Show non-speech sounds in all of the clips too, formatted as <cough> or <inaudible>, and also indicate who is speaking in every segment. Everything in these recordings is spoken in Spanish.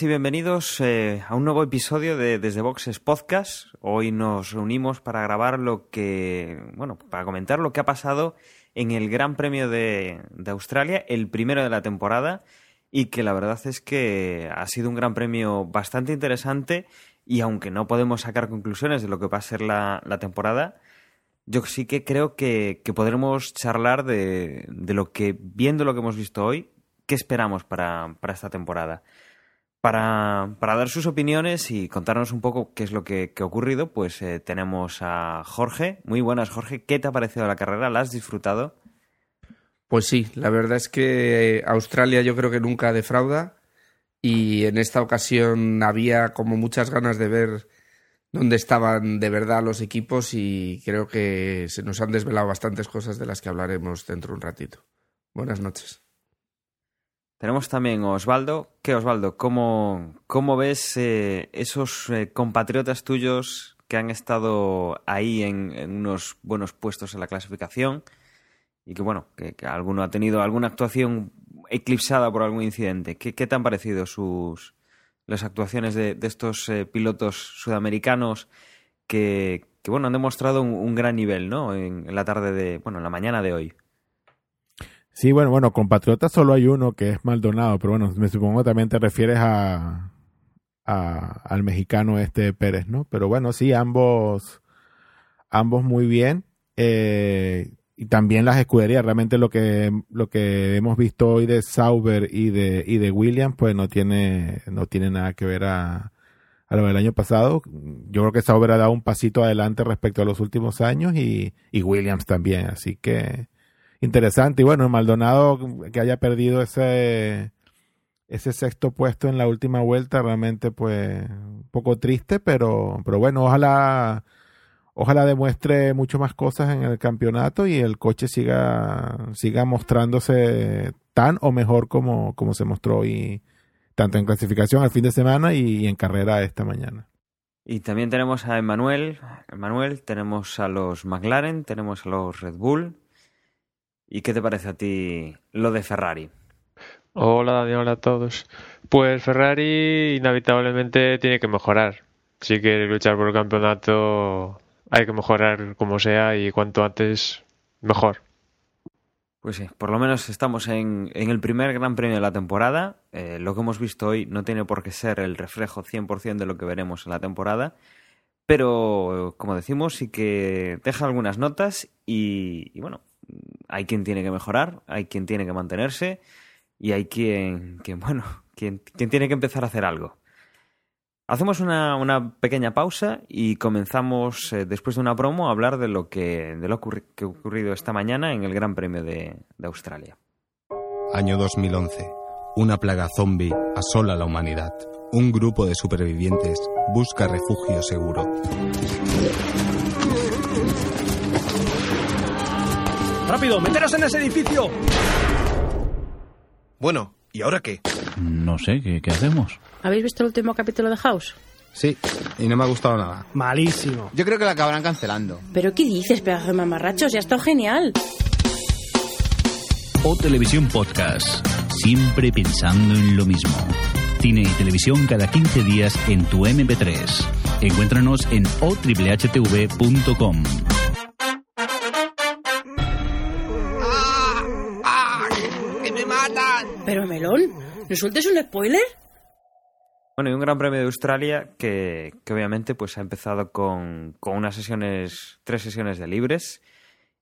Speaker 1: Y bienvenidos eh, a un nuevo episodio de Desde Boxes Podcast. Hoy nos reunimos para grabar lo que, bueno, para comentar lo que ha pasado en el Gran Premio de, de Australia, el primero de la temporada, y que la verdad es que ha sido un Gran Premio bastante interesante y aunque no podemos sacar conclusiones de lo que va a ser la, la temporada, yo sí que creo que, que podremos charlar de, de, lo que, viendo lo que hemos visto hoy, qué esperamos para, para esta temporada. Para, para, dar sus opiniones y contarnos un poco qué es lo que, ha ocurrido, pues eh, tenemos a Jorge. Muy buenas, Jorge. ¿Qué te ha parecido la carrera? ¿La has disfrutado?
Speaker 2: Pues sí, la verdad es que Australia yo creo que nunca defrauda y en esta ocasión había como muchas ganas de ver dónde estaban de verdad los equipos y creo que se nos han desvelado bastantes cosas de las que hablaremos dentro de un ratito. Buenas noches.
Speaker 1: Tenemos también a Osvaldo. ¿Qué, Osvaldo? ¿Cómo, cómo ves eh, esos eh, compatriotas tuyos que han estado ahí en, unos buenos puestos en la clasificación y que, bueno, que, alguno ha tenido alguna actuación eclipsada por algún incidente? ¿Qué, te han parecido sus las actuaciones de, estos eh, pilotos sudamericanos que, bueno, han demostrado un, gran nivel, ¿no? En la tarde de, bueno, en la mañana de hoy.
Speaker 3: Sí, bueno, bueno, compatriota solo hay uno que es Maldonado, pero bueno, me supongo que también te refieres a, al mexicano este Pérez, ¿no? Pero bueno, sí, ambos, ambos muy bien. Eh, y también las escuderías, realmente lo que, lo que hemos visto hoy de Sauber y de, y de Williams, pues no tiene, no tiene nada que ver a, a lo del año pasado. Yo creo que Sauber ha dado un pasito adelante respecto a los últimos años y, y Williams también, así que, interesante. Y bueno, Maldonado que haya perdido ese, ese sexto puesto en la última vuelta, realmente pues un poco triste, pero, pero bueno, ojalá, ojalá demuestre mucho más cosas en el campeonato y el coche siga, siga mostrándose tan o mejor como, como se mostró hoy, tanto en clasificación al fin de semana y, en carrera esta mañana.
Speaker 1: Y también tenemos a Emmanuel, Emmanuel, tenemos a los McLaren, tenemos a los Red Bull, ¿Y qué te parece a ti lo de Ferrari?
Speaker 4: Hola Dani, hola a todos. Pues Ferrari inevitablemente tiene que mejorar. Si quiere luchar por el campeonato hay que mejorar como sea y cuanto antes mejor.
Speaker 1: Pues sí, por lo menos estamos en, en el primer gran premio de la temporada. Eh, lo que hemos visto hoy no tiene por qué ser el reflejo 100% de lo que veremos en la temporada. Pero, como decimos, sí que deja algunas notas y, y bueno, hay quien tiene que mejorar, hay quien tiene que mantenerse y hay quien, quien bueno, <laughs> quien, quien tiene que empezar a hacer algo. Hacemos una, una pequeña pausa y comenzamos, eh, después de una promo, a hablar de lo que, de lo que ha ocurrido esta mañana en el Gran Premio de, de Australia.
Speaker 5: Año 2011. Una plaga zombie asola la humanidad. Un grupo de supervivientes busca refugio seguro.
Speaker 6: ¡Rápido! ¡Meteros en ese edificio!
Speaker 7: Bueno, ¿y ahora qué?
Speaker 8: No sé, ¿qué, ¿qué, hacemos?
Speaker 9: ¿Habéis visto el último capítulo de House?
Speaker 7: Sí, y no me ha gustado nada.
Speaker 6: Malísimo.
Speaker 7: Yo creo que la acabarán cancelando.
Speaker 9: ¿Pero qué dices, pedazo de mamarrachos? Ya está genial.
Speaker 8: O Televisión Podcast. Siempre pensando en lo mismo. Cine y televisión cada 15 días en tu MP3. Encuéntranos en otriplehtv.com.
Speaker 9: Pero Melón, ¿no sueltes un spoiler?
Speaker 1: Bueno, y un Gran Premio de Australia que, que obviamente pues ha empezado con, con, unas sesiones, tres sesiones de libres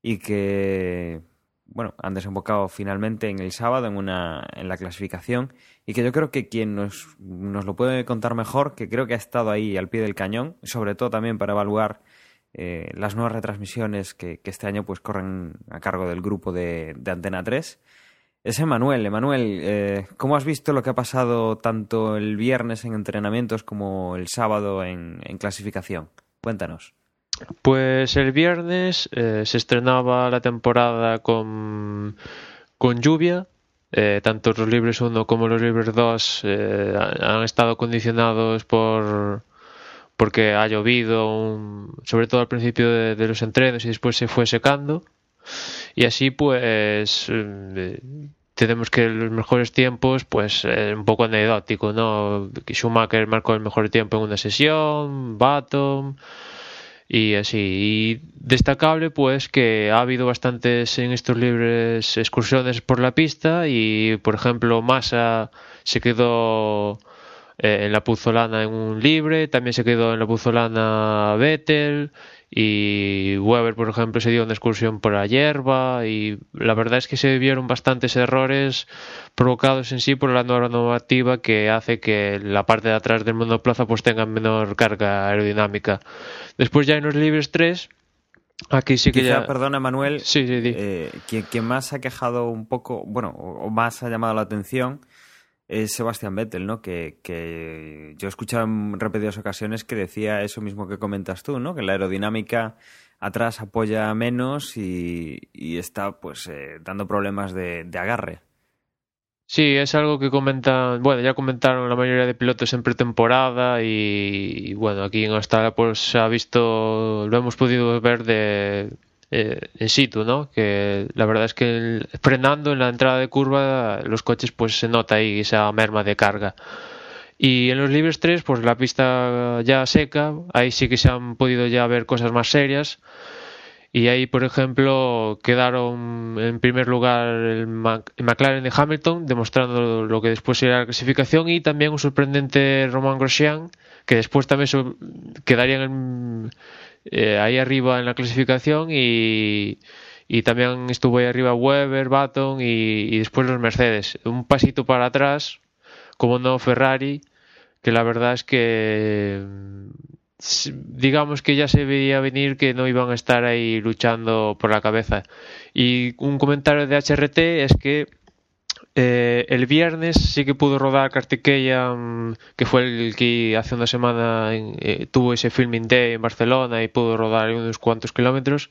Speaker 1: y que bueno, han desembocado finalmente en el sábado en una en la clasificación y que yo creo que quien nos, nos lo puede contar mejor, que creo que ha estado ahí al pie del cañón, sobre todo también para evaluar eh, las nuevas retransmisiones que, que, este año pues corren a cargo del grupo de, de Antena 3 es Emanuel. Emanuel, eh, ¿cómo has visto lo que ha pasado tanto el viernes en entrenamientos como el sábado en, clasificación? Cuéntanos.
Speaker 4: Pues el viernes eh, se estrenaba la temporada con, con lluvia. Eh, tanto los libres 1 como los libres 2 eh, han estado condicionados por porque ha llovido, un- sobre todo al principio de, de los entrenos y después se fue secando. Y así pues eh, tenemos que los mejores tiempos, pues eh, un poco anecdótico, ¿no? Schumacher marcó el mejor tiempo en una sesión, Baton y así. Y destacable pues que ha habido bastantes en estos libres excursiones por la pista y por ejemplo Massa se quedó eh, en la Puzolana en un libre, también se quedó en la Puzolana Vettel y Weber, por ejemplo, se dio una excursión por la hierba y la verdad es que se vieron bastantes errores provocados en sí por la nueva normativa que hace que la parte de atrás del monoplaza pues tenga menor carga aerodinámica. Después ya en los libres 3 Aquí sí que
Speaker 1: Quizá,
Speaker 4: ya...
Speaker 1: perdona Manuel,
Speaker 4: Sí, sí, di.
Speaker 1: eh, quien, quien más ha quejado un poco, bueno, o, o más ha llamado la atención es Sebastián Vettel, ¿no? Que, que yo he escuchado en repetidas ocasiones que decía eso mismo que comentas tú, ¿no? Que la aerodinámica atrás apoya menos y, y está pues eh, dando problemas de, de agarre.
Speaker 4: Sí, es algo que comentan, bueno, ya comentaron la mayoría de pilotos en pretemporada y, bueno, aquí en Australia pues se ha visto, lo hemos podido ver de eh, in situ, ¿no? Que la verdad es que el- frenando en la entrada de curva los coches pues se nota ahí esa merma de carga. Y en los libres 3, pues la pista ya seca, ahí sí que se han podido ya ver cosas más serias. Y ahí, por ejemplo, quedaron en primer lugar el, McLaren de Hamilton, demostrando lo que después sería la clasificación, y también un sorprendente Romain Grosjean, que después también so- quedaría en- eh, ahí arriba en la clasificación y, y también estuvo ahí arriba Weber, Baton y, y después los Mercedes. Un pasito para atrás, como no Ferrari, que la verdad es que mm, digamos que ya se veía venir que no iban a estar ahí luchando por la cabeza. Y un comentario de HRT es que eh, el viernes sí que pudo rodar Kartikeyan, que fue el que hace una semana eh, tuvo ese filming day en Barcelona y pudo rodar unos cuantos kilómetros.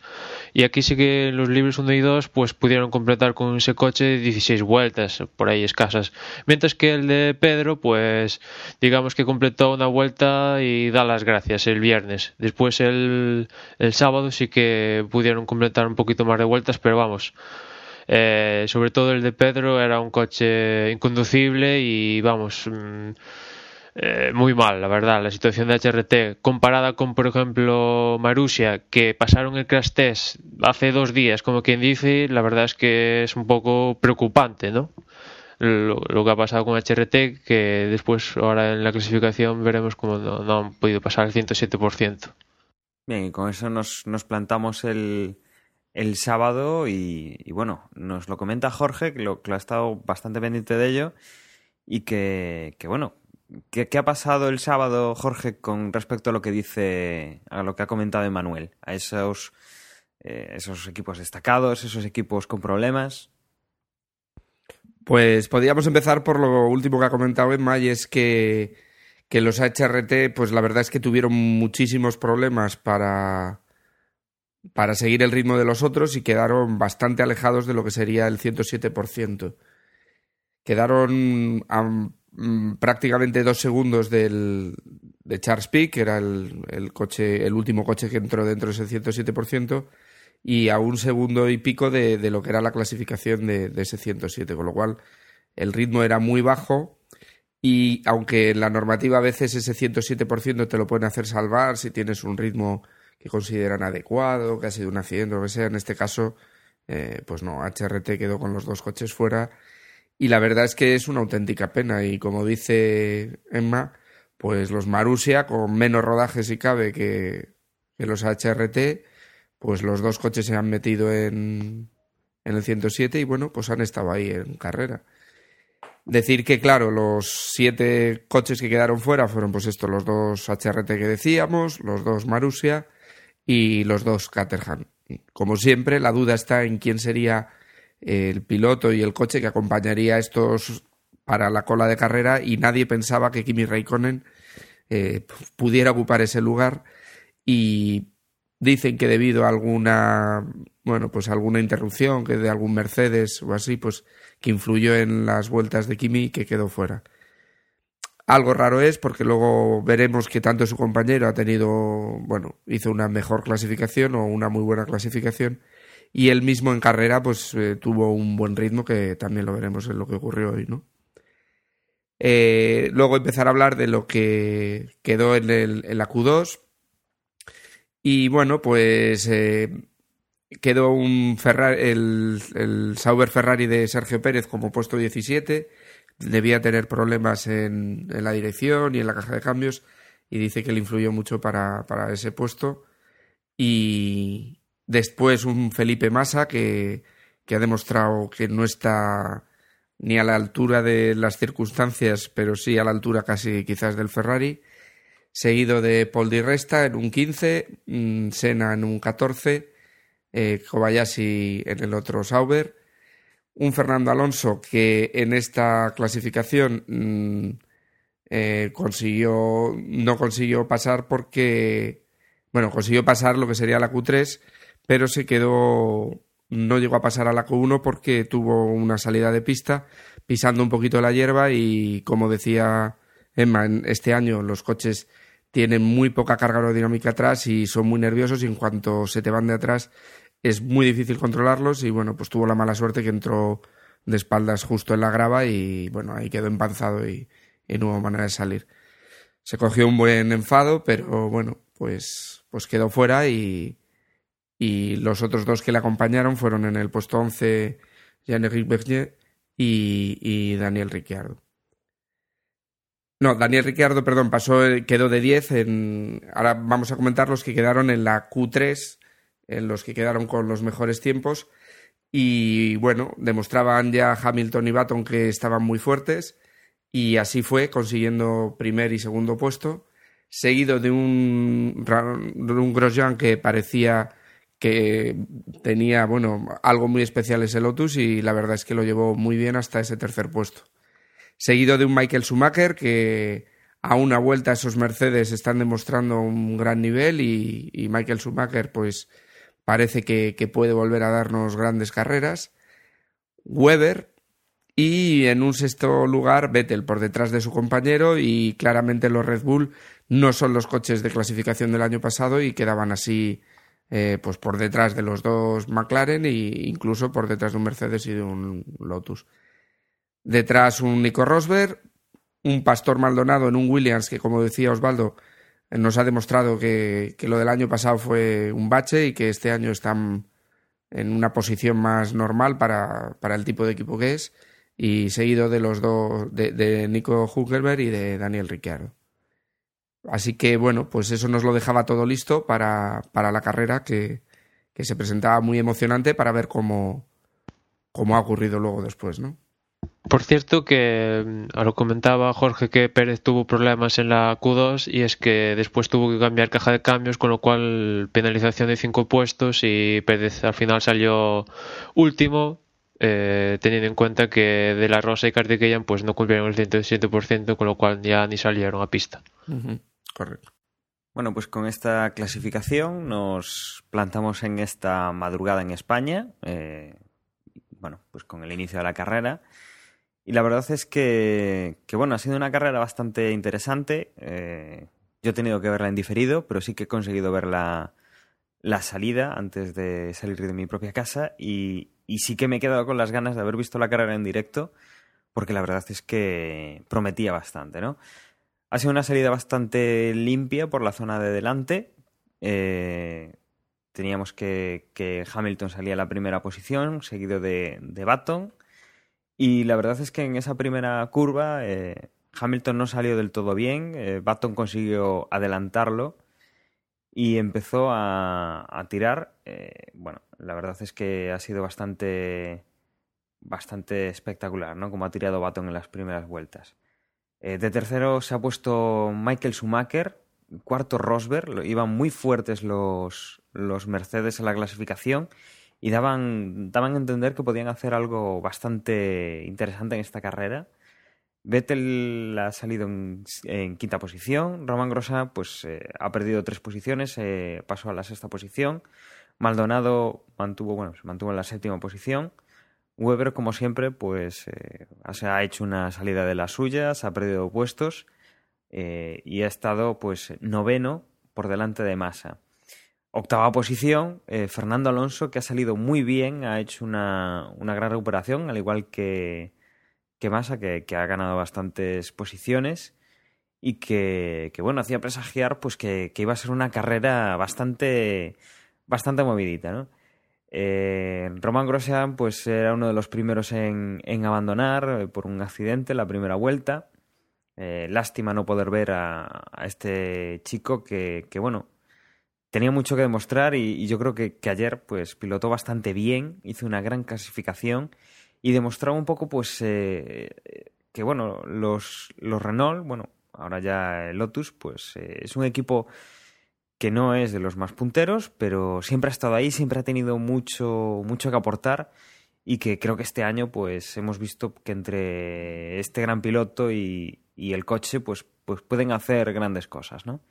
Speaker 4: Y aquí sí que los libres 1 y 2 pues pudieron completar con ese coche 16 vueltas, por ahí escasas. Mientras que el de Pedro, pues digamos que completó una vuelta y da las gracias el viernes. Después el, el sábado sí que pudieron completar un poquito más de vueltas, pero vamos. Eh, sobre todo el de Pedro era un coche inconducible y vamos mm, eh, muy mal la verdad la situación de HRT comparada con por ejemplo Marussia que pasaron el crash test hace dos días como quien dice la verdad es que es un poco preocupante ¿no? lo, que ha pasado con HRT que después ahora en la clasificación veremos cómo no, no han podido pasar el 107%
Speaker 1: Bien, y con eso nos, nos plantamos el, el sábado y, bueno, nos lo comenta Jorge, que lo, ha estado bastante pendiente de ello y que, bueno, ¿qué, qué ha pasado el sábado, Jorge, con respecto a lo que dice, a lo que ha comentado Emanuel, a esos, eh, esos equipos destacados, esos equipos con problemas?
Speaker 2: Pues podríamos empezar por lo último que ha comentado Emma y es que, que los HRT, pues la verdad es que tuvieron muchísimos problemas para, para seguir el ritmo de los otros y quedaron bastante alejados de lo que sería el 107%. Quedaron mm, prácticamente dos segundos del, de Charles Pic, que era el, el coche, el último coche que entró dentro de ese 107%, y a un segundo y pico de, de lo que era la clasificación de, de ese 107, con lo cual el ritmo era muy bajo y aunque en la normativa a veces ese 107% te lo pueden hacer salvar si tienes un ritmo que consideran adecuado, que ha sido un accidente o lo que sea, en este caso, eh, pues no, HRT quedó con los dos coches fuera y la verdad es que es una auténtica pena y como dice Emma, pues los Marussia con menos rodaje si cabe que, los HRT, pues los dos coches se han metido en, en el 107 y bueno, pues han estado ahí en carrera. Decir que, claro, los siete coches que quedaron fuera fueron pues estos, los dos HRT que decíamos, los dos Marussia y los dos Caterham. Como siempre, la duda está en quién sería el piloto y el coche que acompañaría a estos para la cola de carrera y nadie pensaba que Kimi Raikkonen eh, pudiera ocupar ese lugar y Dicen que debido a alguna, bueno, pues alguna interrupción que de algún Mercedes o así, pues que influyó en las vueltas de Kimi que quedó fuera. Algo raro es porque luego veremos que tanto su compañero ha tenido, bueno, hizo una mejor clasificación o una muy buena clasificación y él mismo en carrera pues eh, tuvo un buen ritmo que también lo veremos en lo que ocurrió hoy, ¿no? Eh, luego empezar a hablar de lo que quedó en, el, en la Q2 y bueno, pues eh, quedó un Ferrari, el, el, Sauber Ferrari de Sergio Pérez como puesto 17. Debía tener problemas en, en, la dirección y en la caja de cambios y dice que le influyó mucho para, ese puesto. Y después un Felipe Massa que, que ha demostrado que no está ni a la altura de las circunstancias, pero sí a la altura casi quizás del Ferrari seguido de Paul Di Resta en un 15, mm, Senna en un 14, eh, Kobayashi en el otro Sauber, un Fernando Alonso que en esta clasificación mm, eh, consiguió no consiguió pasar porque bueno consiguió pasar lo que sería la Q3 pero se quedó no llegó a pasar a la Q1 porque tuvo una salida de pista pisando un poquito la hierba y como decía Emma en este año los coches tienen muy poca carga aerodinámica atrás y son muy nerviosos y en cuanto se te van de atrás es muy difícil controlarlos y bueno, pues tuvo la mala suerte que entró de espaldas justo en la grava y bueno, ahí quedó empanzado y, y no hubo manera de salir. Se cogió un buen enfado, pero bueno, pues, pues quedó fuera y, y los otros dos que le acompañaron fueron en el puesto 11 Jean-Éric Berger y, y Daniel Ricciardo. No, Daniel Ricciardo, perdón, pasó, quedó de 10. En... Ahora vamos a comentar los que quedaron en la Q3, en los que quedaron con los mejores tiempos. Y bueno, demostraban ya Hamilton y Baton que estaban muy fuertes. Y así fue, consiguiendo primer y segundo puesto. Seguido de un, un Grosjean que parecía que tenía, bueno, algo muy especial ese Lotus y la verdad es que lo llevó muy bien hasta ese tercer puesto seguido de un Michael Schumacher que a una vuelta esos Mercedes están demostrando un gran nivel y, Michael Schumacher pues parece que, puede volver a darnos grandes carreras. Weber y en un sexto lugar Vettel por detrás de su compañero y claramente los Red Bull no son los coches de clasificación del año pasado y quedaban así eh, pues por detrás de los dos McLaren e incluso por detrás de un Mercedes y de un Lotus. Detrás un Nico Rosberg, un Pastor Maldonado en un Williams que, como decía Osvaldo, nos ha demostrado que, lo del año pasado fue un bache y que este año están en una posición más normal para, el tipo de equipo que es y seguido de los dos de, Nico Huckelberg y de Daniel Ricciardo. Así que bueno, pues eso nos lo dejaba todo listo para, para la carrera que, que, se presentaba muy emocionante para ver cómo, cómo ha ocurrido luego después, ¿no?
Speaker 4: Por cierto que mm, lo comentaba Jorge que Pérez tuvo problemas en la Q2 y es que después tuvo que cambiar caja de cambios, con lo cual penalización de cinco puestos y Pérez al final salió último, eh, teniendo en cuenta que De La Rosa y Kartikeyan pues no cumplieron el 107%, con lo cual ya ni salieron a pista.
Speaker 2: Correcto.
Speaker 1: Bueno, pues con esta clasificación nos plantamos en esta madrugada en España, eh, bueno, pues con el inicio de la carrera. Y la verdad es que, bueno, ha sido una carrera bastante interesante. Eh, yo he tenido que verla en diferido, pero sí que he conseguido ver la, salida antes de salir de mi propia casa y, sí que me he quedado con las ganas de haber visto la carrera en directo, porque la verdad es que prometía bastante, ¿no? Ha sido una salida bastante limpia por la zona de delante. Eh, teníamos que, que, Hamilton salía a la primera posición, seguido de, de Baton. Y la verdad es que en esa primera curva eh, Hamilton no salió del todo bien, eh, Baton consiguió adelantarlo y empezó a, tirar. Eh, bueno, la verdad es que ha sido bastante, bastante espectacular, ¿no? Como ha tirado Baton en las primeras vueltas. de tercero se ha puesto Michael Schumacher, cuarto Rosberg, iban muy fuertes los, los Mercedes en la clasificación y daban, daban a entender que podían hacer algo bastante interesante en esta carrera. Vettel ha salido en, quinta posición, Roman Grossa pues eh, ha perdido tres posiciones, eh, pasó a la sexta posición, Maldonado mantuvo, bueno, se mantuvo en la séptima posición, Weber como siempre pues eh, ha hecho una salida de las suyas, ha perdido puestos y ha estado pues noveno por delante de Massa. Octava posición, eh, Fernando Alonso, que ha salido muy bien, ha hecho una, una gran recuperación, al igual que, que Massa, que, ha ganado bastantes posiciones y que, que bueno, hacía presagiar pues que, iba a ser una carrera bastante, bastante movidita, ¿no? Eh, Roman Grosjean pues era uno de los primeros en, en abandonar eh, por un accidente la primera vuelta. Eh, lástima no poder ver a, a este chico que, bueno, tenía mucho que demostrar y, yo creo que, que, ayer pues pilotó bastante bien, hizo una gran clasificación y demostraba un poco pues eh, que bueno, los, los Renault, bueno, ahora ya el Lotus, pues eh, es un equipo que no es de los más punteros, pero siempre ha estado ahí, siempre ha tenido mucho, mucho que aportar y que creo que este año pues hemos visto que entre este gran piloto y, y el coche pues, pues pueden hacer grandes cosas, ¿no?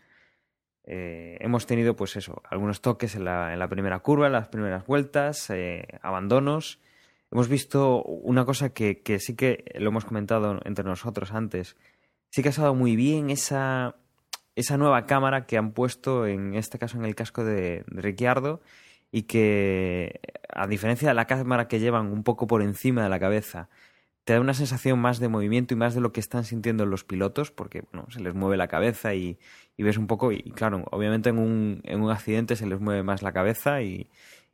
Speaker 1: Eh, hemos tenido, pues eso, algunos toques en la, en la primera curva, en las primeras vueltas, eh, abandonos. Hemos visto una cosa que, sí que lo hemos comentado entre nosotros antes. Sí que ha estado muy bien esa, esa nueva cámara que han puesto, en este caso en el casco de, de Ricciardo, y que, a diferencia de la cámara que llevan un poco por encima de la cabeza, te da una sensación más de movimiento y más de lo que están sintiendo los pilotos, porque bueno, se les mueve la cabeza y, ves un poco, y claro, obviamente en un, en un accidente se les mueve más la cabeza y,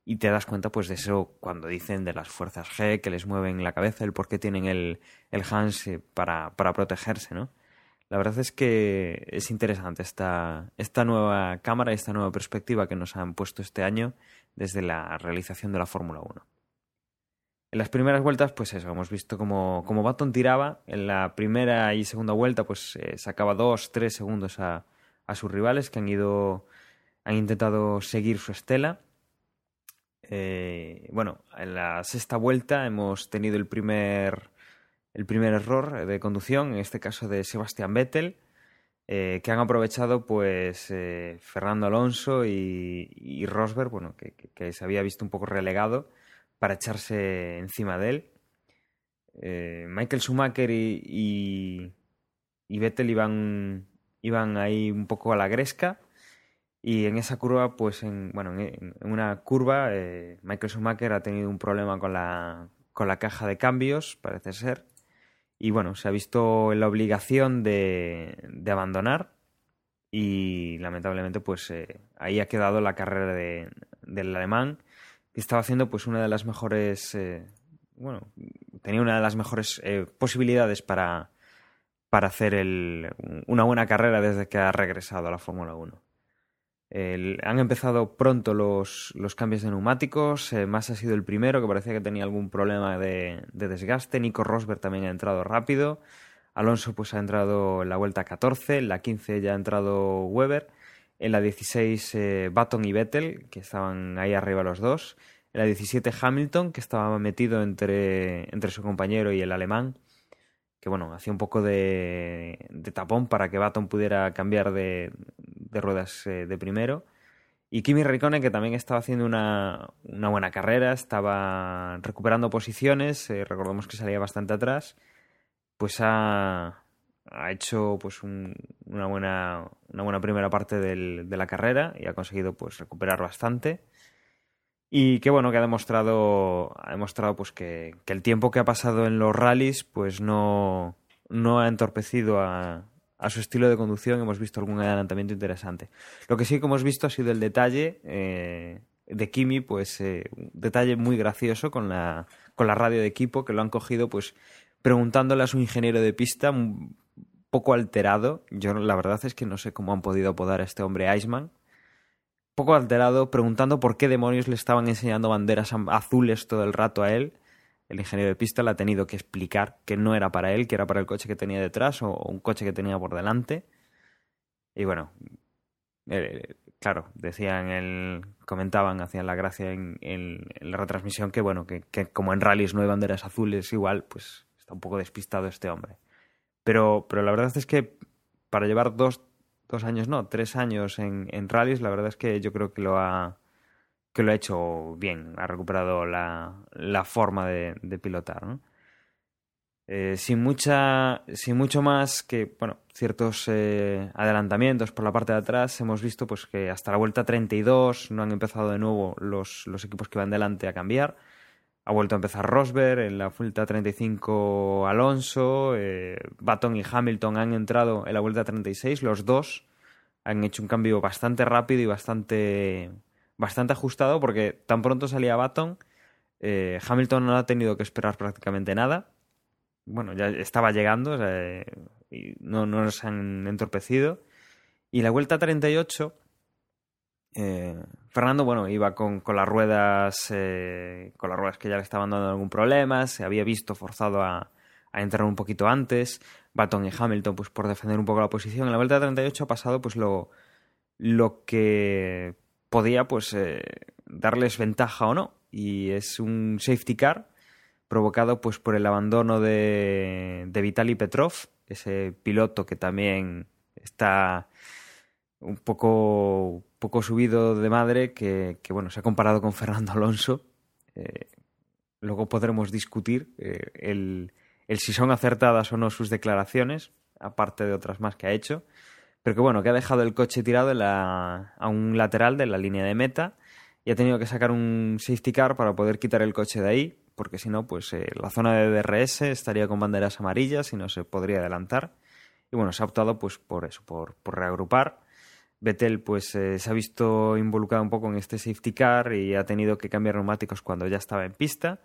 Speaker 1: y, te das cuenta pues de eso cuando dicen de las fuerzas G que les mueven la cabeza, el por qué tienen el, el Hans para, para protegerse, ¿no? La verdad es que es interesante esta, esta nueva cámara esta nueva perspectiva que nos han puesto este año desde la realización de la Fórmula 1. En las primeras vueltas, pues eso, hemos visto como, como Baton tiraba. En la primera y segunda vuelta, pues eh, sacaba dos, tres segundos a, sus rivales que han ido, han intentado seguir su estela. Eh, bueno, en la sexta vuelta hemos tenido el primer, el primer error de conducción, en este caso de Sebastián Vettel, eh, que han aprovechado pues eh, Fernando Alonso y, Rosberg, bueno, que se había visto un poco relegado para echarse encima de él. Eh, Michael Schumacher y, y, Vettel iban, iban ahí un poco a la gresca. Y en esa curva, pues en, bueno, en, una curva eh, Michael Schumacher ha tenido un problema con la, con la caja de cambios, parece ser, y bueno, se ha visto en la obligación de, de abandonar. Y lamentablemente pues eh, ahí ha quedado la carrera de, del alemán que estaba haciendo pues una de las mejores eh, bueno tenía una de las mejores eh, posibilidades para para hacer el, una buena carrera desde que ha regresado a la Fórmula 1 el, han empezado pronto los, los cambios de neumáticos eh, ha sido el primero que parecía que tenía algún problema de, de desgaste Nico Rosberg también ha entrado rápido Alonso pues ha entrado en la vuelta 14 en la 15 ya ha entrado Weber en la 16 eh, Button y Vettel, que estaban ahí arriba los dos. En la 17 Hamilton, que estaba metido entre, entre su compañero y el alemán, que bueno, hacía un poco de, de tapón para que Button pudiera cambiar de, de ruedas eh, de primero. Y Kimi Raikkonen, que también estaba haciendo una, una buena carrera, estaba recuperando posiciones, eh, recordemos que salía bastante atrás, pues ha, ha hecho pues un, una, buena, una buena primera parte del, de la carrera y ha conseguido pues recuperar bastante. Y que bueno que ha demostrado ha demostrado pues que, que el tiempo que ha pasado en los rallies pues no, no ha entorpecido a, a, su estilo de conducción. Hemos visto algún adelantamiento interesante. Lo que sí que hemos visto ha sido el detalle eh, de Kimi pues eh, un detalle muy gracioso con la, con la radio de equipo que lo han cogido pues preguntándole a su ingeniero de pista poco alterado. Yo la verdad es que no sé cómo han podido apodar a este hombre Iceman. Poco alterado, preguntando por qué demonios le estaban enseñando banderas azules todo el rato a él. El ingeniero de pista le ha tenido que explicar que no era para él, que era para el coche que tenía detrás o un coche que tenía por delante. Y bueno, eh, claro, decían, el, comentaban, hacían la gracia en, en, la retransmisión que, bueno, que, que como en rallies no hay banderas azules, igual, pues está un poco despistado este hombre. Pero, pero la verdad es que para llevar dos, dos años, no, tres años en, en rallies, la verdad es que yo creo que lo ha, que lo ha hecho bien, ha recuperado la, la forma de, de pilotar. Eh, sin mucha sin mucho más que bueno ciertos eh, adelantamientos por la parte de atrás hemos visto pues que hasta la vuelta 32 no han empezado de nuevo los, los equipos que van delante a cambiar ha vuelto a empezar Rosberg en la vuelta 35 Alonso eh, Baton y Hamilton han entrado en la vuelta 36 los dos han hecho un cambio bastante rápido y bastante bastante ajustado porque tan pronto salía Baton eh, Hamilton no ha tenido que esperar prácticamente nada bueno, ya estaba llegando, sea, y no, no nos han entorpecido. Y la vuelta 38, eh, Fernando, bueno, iba con, con las ruedas, eh, con las ruedas que ya le estaban dando algún problema, se había visto forzado a, entrar un poquito antes. Baton y Hamilton, pues por defender un poco la posición. En la vuelta 38 ha pasado, pues lo, lo que podía, pues, eh, darles ventaja o no. Y es un safety car provocado pues por el abandono de, de Vitaly Petrov, ese piloto que también está un poco, poco subido de madre, que, bueno, se ha comparado con Fernando Alonso. Eh, luego podremos discutir eh, el, si son acertadas o no sus declaraciones, aparte de otras más que ha hecho. Pero que bueno, que ha dejado el coche tirado la, a un lateral de la línea de meta y ha tenido que sacar un safety car para poder quitar el coche de ahí porque si no, pues eh, la zona de DRS estaría con banderas amarillas y no se podría adelantar. Y bueno, se ha optado pues por eso, por, por reagrupar. Vettel pues eh, se ha visto involucrado un poco en este safety car y ha tenido que cambiar neumáticos cuando ya estaba en pista.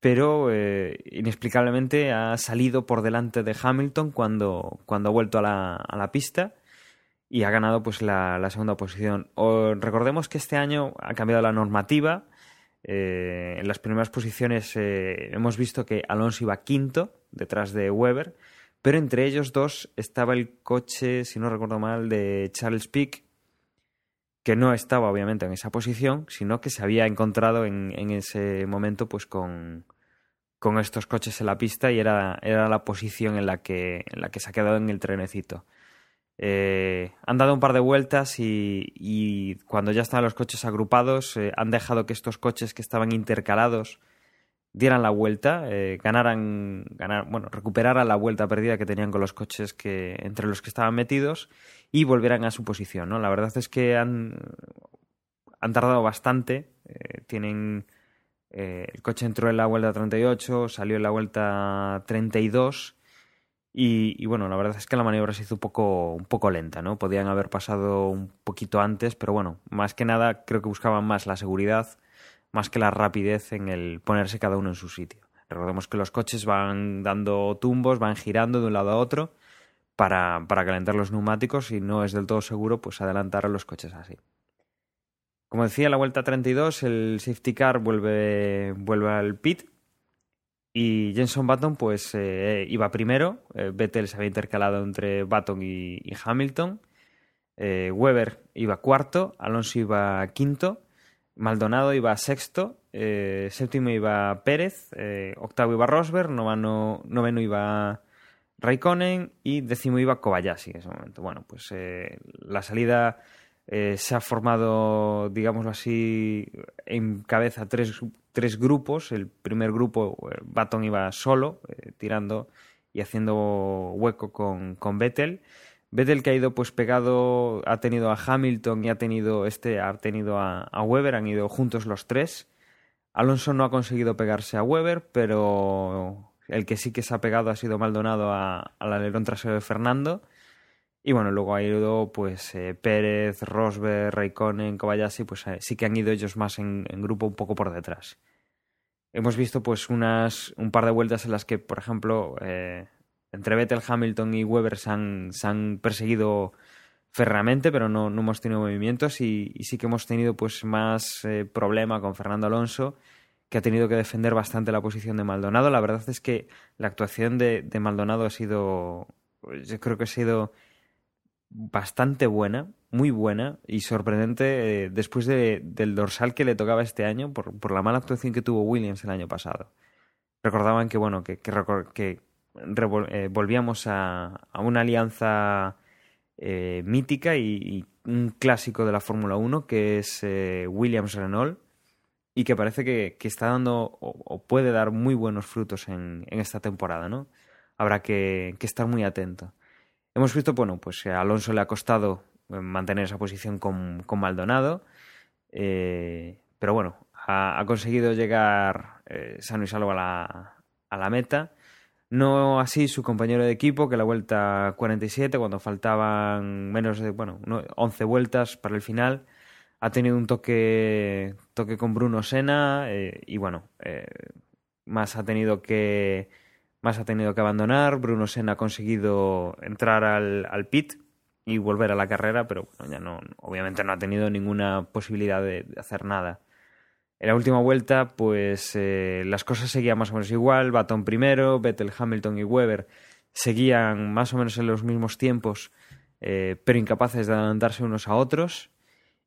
Speaker 1: Pero eh, inexplicablemente ha salido por delante de Hamilton cuando, cuando ha vuelto a la, a la pista y ha ganado pues la, la segunda posición. O, recordemos que este año ha cambiado la normativa eh, en las primeras posiciones eh, hemos visto que Alonso iba quinto, detrás de Weber, pero entre ellos dos estaba el coche, si no recuerdo mal, de Charles Pick, que no estaba obviamente en esa posición, sino que se había encontrado en, ese momento pues con, con, estos coches en la pista y era, era la posición en la, que, en la que se ha quedado en el trenecito. Eh, han dado un par de vueltas y, y cuando ya estaban los coches agrupados eh, han dejado que estos coches que estaban intercalados dieran la vuelta, eh, ganaran, ganar, bueno, recuperaran la vuelta perdida que tenían con los coches que entre los que estaban metidos y volvieran a su posición, ¿no? La verdad es que han, han tardado bastante, eh, tienen eh, el coche entró en la vuelta 38, salió en la vuelta 32 y, y, bueno, la verdad es que la maniobra se hizo un poco, un poco lenta, ¿no? Podían haber pasado un poquito antes, pero bueno, más que nada creo que buscaban más la seguridad, más que la rapidez en el ponerse cada uno en su sitio. Recordemos que los coches van dando tumbos, van girando de un lado a otro para, para calentar los neumáticos y no es del todo seguro pues adelantar a los coches así. Como decía, la vuelta 32, el safety car vuelve, vuelve al pit y Jenson Button pues eh, iba primero, eh, Vettel se había intercalado entre Button y, Hamilton, eh, Weber iba cuarto, Alonso iba quinto, Maldonado iba sexto, eh, séptimo iba Pérez, octavo iba Rosberg, noveno, iba Raikkonen y décimo iba Kobayashi en ese momento. Bueno, pues la salida se ha formado, digámoslo así, en cabeza tres tres grupos. El primer grupo, Baton iba solo, eh, tirando y haciendo hueco con, con Vettel. Vettel que ha ido pues pegado, ha tenido a Hamilton y ha tenido este, ha tenido a, Weber, han ido juntos los tres. Alonso no ha conseguido pegarse a Weber, pero el que sí que se ha pegado ha sido Maldonado al alerón trasero de Fernando. Y bueno, luego ha ido pues eh, Pérez, Rosberg, Raikkonen, Kobayashi, pues eh, sí que han ido ellos más en, en, grupo un poco por detrás. Hemos visto pues unas un par de vueltas en las que, por ejemplo, eh, entre Vettel, Hamilton y Weber se han, se han perseguido ferramente, pero no, no, hemos tenido movimientos y, sí que hemos tenido pues más eh, problema con Fernando Alonso, que ha tenido que defender bastante la posición de Maldonado. La verdad es que la actuación de, Maldonado ha sido, yo creo que ha sido bastante buena, muy buena y sorprendente eh, después de, del dorsal que le tocaba este año por, por, la mala actuación que tuvo Williams el año pasado. Recordaban que, bueno, que, que, que eh, volvíamos a, una alianza eh, mítica y, un clásico de la Fórmula 1 que es eh, Williams-Renault y que parece que, está dando o, puede dar muy buenos frutos en, esta temporada, ¿no? Habrá que, estar muy atento. Hemos visto, bueno, pues a Alonso le ha costado mantener esa posición con, Maldonado, pero bueno, ha, conseguido llegar sano y salvo a la meta. No así su compañero de equipo, que la vuelta 47, cuando faltaban menos de, bueno, no- 11 vueltas para el final, ha tenido un toque, toque con Bruno Sena eh, y bueno, eh, más ha tenido que más ha tenido que abandonar. Bruno Senna ha conseguido entrar al, pit y volver a la carrera, pero bueno, ya no, obviamente no ha tenido ninguna posibilidad de hacer nada. En la última vuelta, pues eh, las cosas seguían más o menos igual. Baton primero, Vettel, Hamilton y Weber seguían más o menos en los mismos tiempos, eh, pero incapaces de adelantarse unos a otros.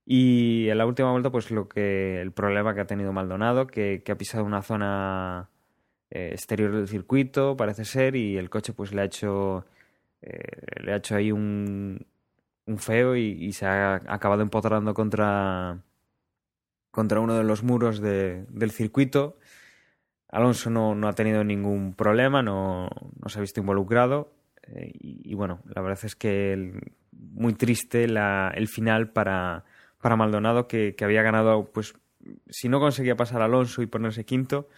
Speaker 1: Y en la última vuelta, pues lo que el problema que ha tenido Maldonado, que, ha pisado una zona eh, exterior del circuito, parece ser, y el coche pues le ha hecho le ha hecho ahí un, un feo y, y se ha acabado empotrando contra contra uno de los muros de- del circuito. Alonso no, no ha tenido ningún problema, no, no se ha visto involucrado. eh, y, y bueno, la verdad es que el- muy triste la- el final para, para Maldonado, que, que había ganado, pues, si no conseguía pasar a Alonso y ponerse quinto,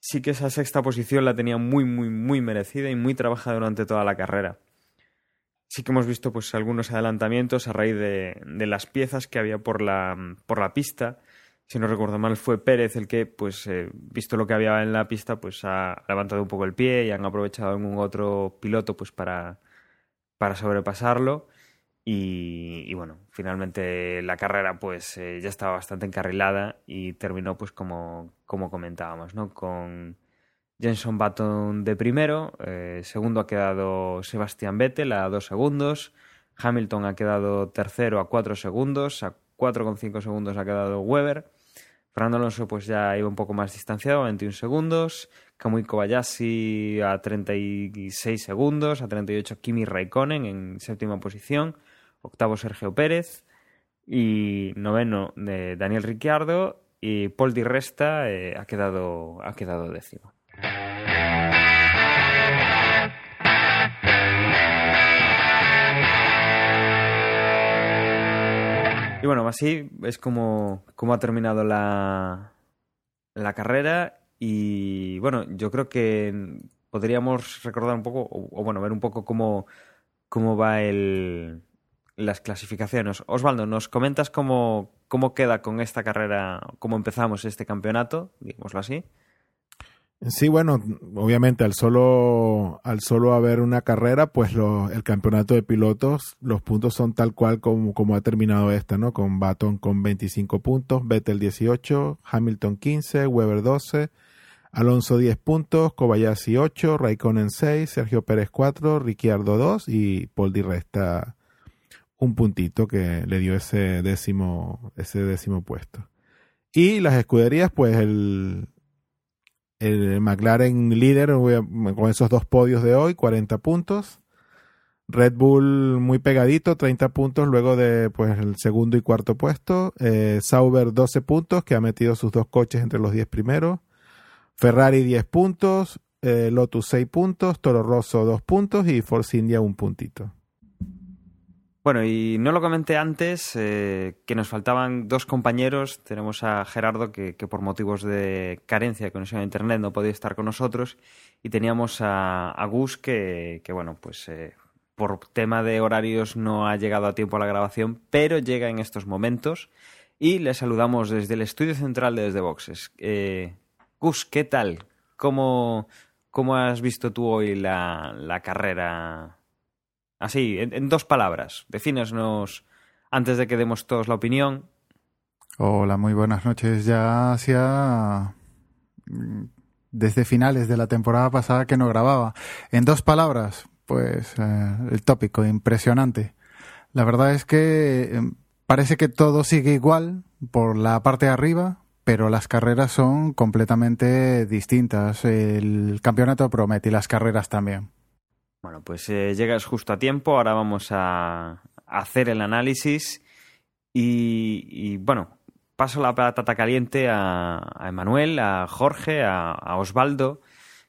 Speaker 1: sí que esa sexta posición la tenía muy, muy, muy merecida y muy trabajada durante toda la carrera. Sí que hemos visto pues algunos adelantamientos a raíz de, de las piezas que había por la, por la pista. Si no recuerdo mal, fue Pérez el que, pues, eh, visto lo que había en la pista, pues ha levantado un poco el pie y han aprovechado algún otro piloto pues para, para sobrepasarlo. Y, bueno, finalmente la carrera pues eh, ya estaba bastante encarrilada y terminó pues como, como comentábamos, ¿no? Con Jenson Button de primero, eh, segundo ha quedado Sebastián Vettel a dos segundos, Hamilton ha quedado tercero a cuatro segundos, a 4,5 segundos ha quedado Weber, Fernando Alonso pues ya iba un poco más distanciado, a 21 segundos, Kamui Kobayashi a 36 segundos, a 38 Kimi Raikkonen en séptima posición, octavo Sergio Pérez y noveno de Daniel Ricciardo y Paul Di Resta eh, ha quedado ha quedado décimo. Y bueno, así es como, como ha terminado la, la carrera y bueno, yo creo que podríamos recordar un poco, o, bueno, ver un poco cómo, cómo va el, las clasificaciones. Osvaldo, ¿nos comentas cómo, cómo queda con esta carrera, cómo empezamos este campeonato, digámoslo así?
Speaker 3: Sí, bueno, obviamente al solo, al solo haber una carrera, pues lo- el campeonato de pilotos, los puntos son tal cual como, como ha terminado esta, ¿no? Con Baton con 25 puntos, Vettel 18, Hamilton 15, Weber 12, Alonso 10 puntos, Kobayashi 8, Raikkonen 6, Sergio Pérez 4, Ricciardo 2 y Paul Di Resta un puntito que le dio ese décimo, ese décimo puesto. Y las escuderías, pues el, el McLaren líder con esos dos podios de hoy, 40 puntos. Red Bull muy pegadito, 30 puntos luego de pues el segundo y cuarto puesto. Eh, Sauber 12 puntos, que ha metido sus dos coches entre los 10 primeros. Ferrari 10 puntos, eh, Lotus 6 puntos, Toro Rosso 2 puntos y Force India un puntito.
Speaker 1: Bueno, y no lo comenté antes, eh, que nos faltaban dos compañeros. Tenemos a Gerardo, que, que por motivos de carencia de conexión a Internet no podía estar con nosotros. Y teníamos a, Gus, que, que, bueno, pues eh, por tema de horarios no ha llegado a tiempo a la grabación, pero llega en estos momentos. Y le saludamos desde el estudio central de Desde Boxes. Eh, Gus, ¿qué tal? ¿Cómo, cómo has visto tú hoy la, la carrera Así, en, dos palabras, defínesnos antes de que demos todos la opinión.
Speaker 10: Hola, muy buenas noches. Ya hacía mm, desde finales de la temporada pasada que no grababa. En dos palabras, pues eh, el tópico, impresionante. La verdad es que eh, parece que todo sigue igual por la parte de arriba, pero las carreras son completamente distintas. El campeonato promete y las carreras también.
Speaker 1: Bueno, pues eh, llegas justo a tiempo. Ahora vamos a hacer el análisis. Y, bueno, paso la patata caliente a, a Emanuel, a Jorge, a, Osvaldo,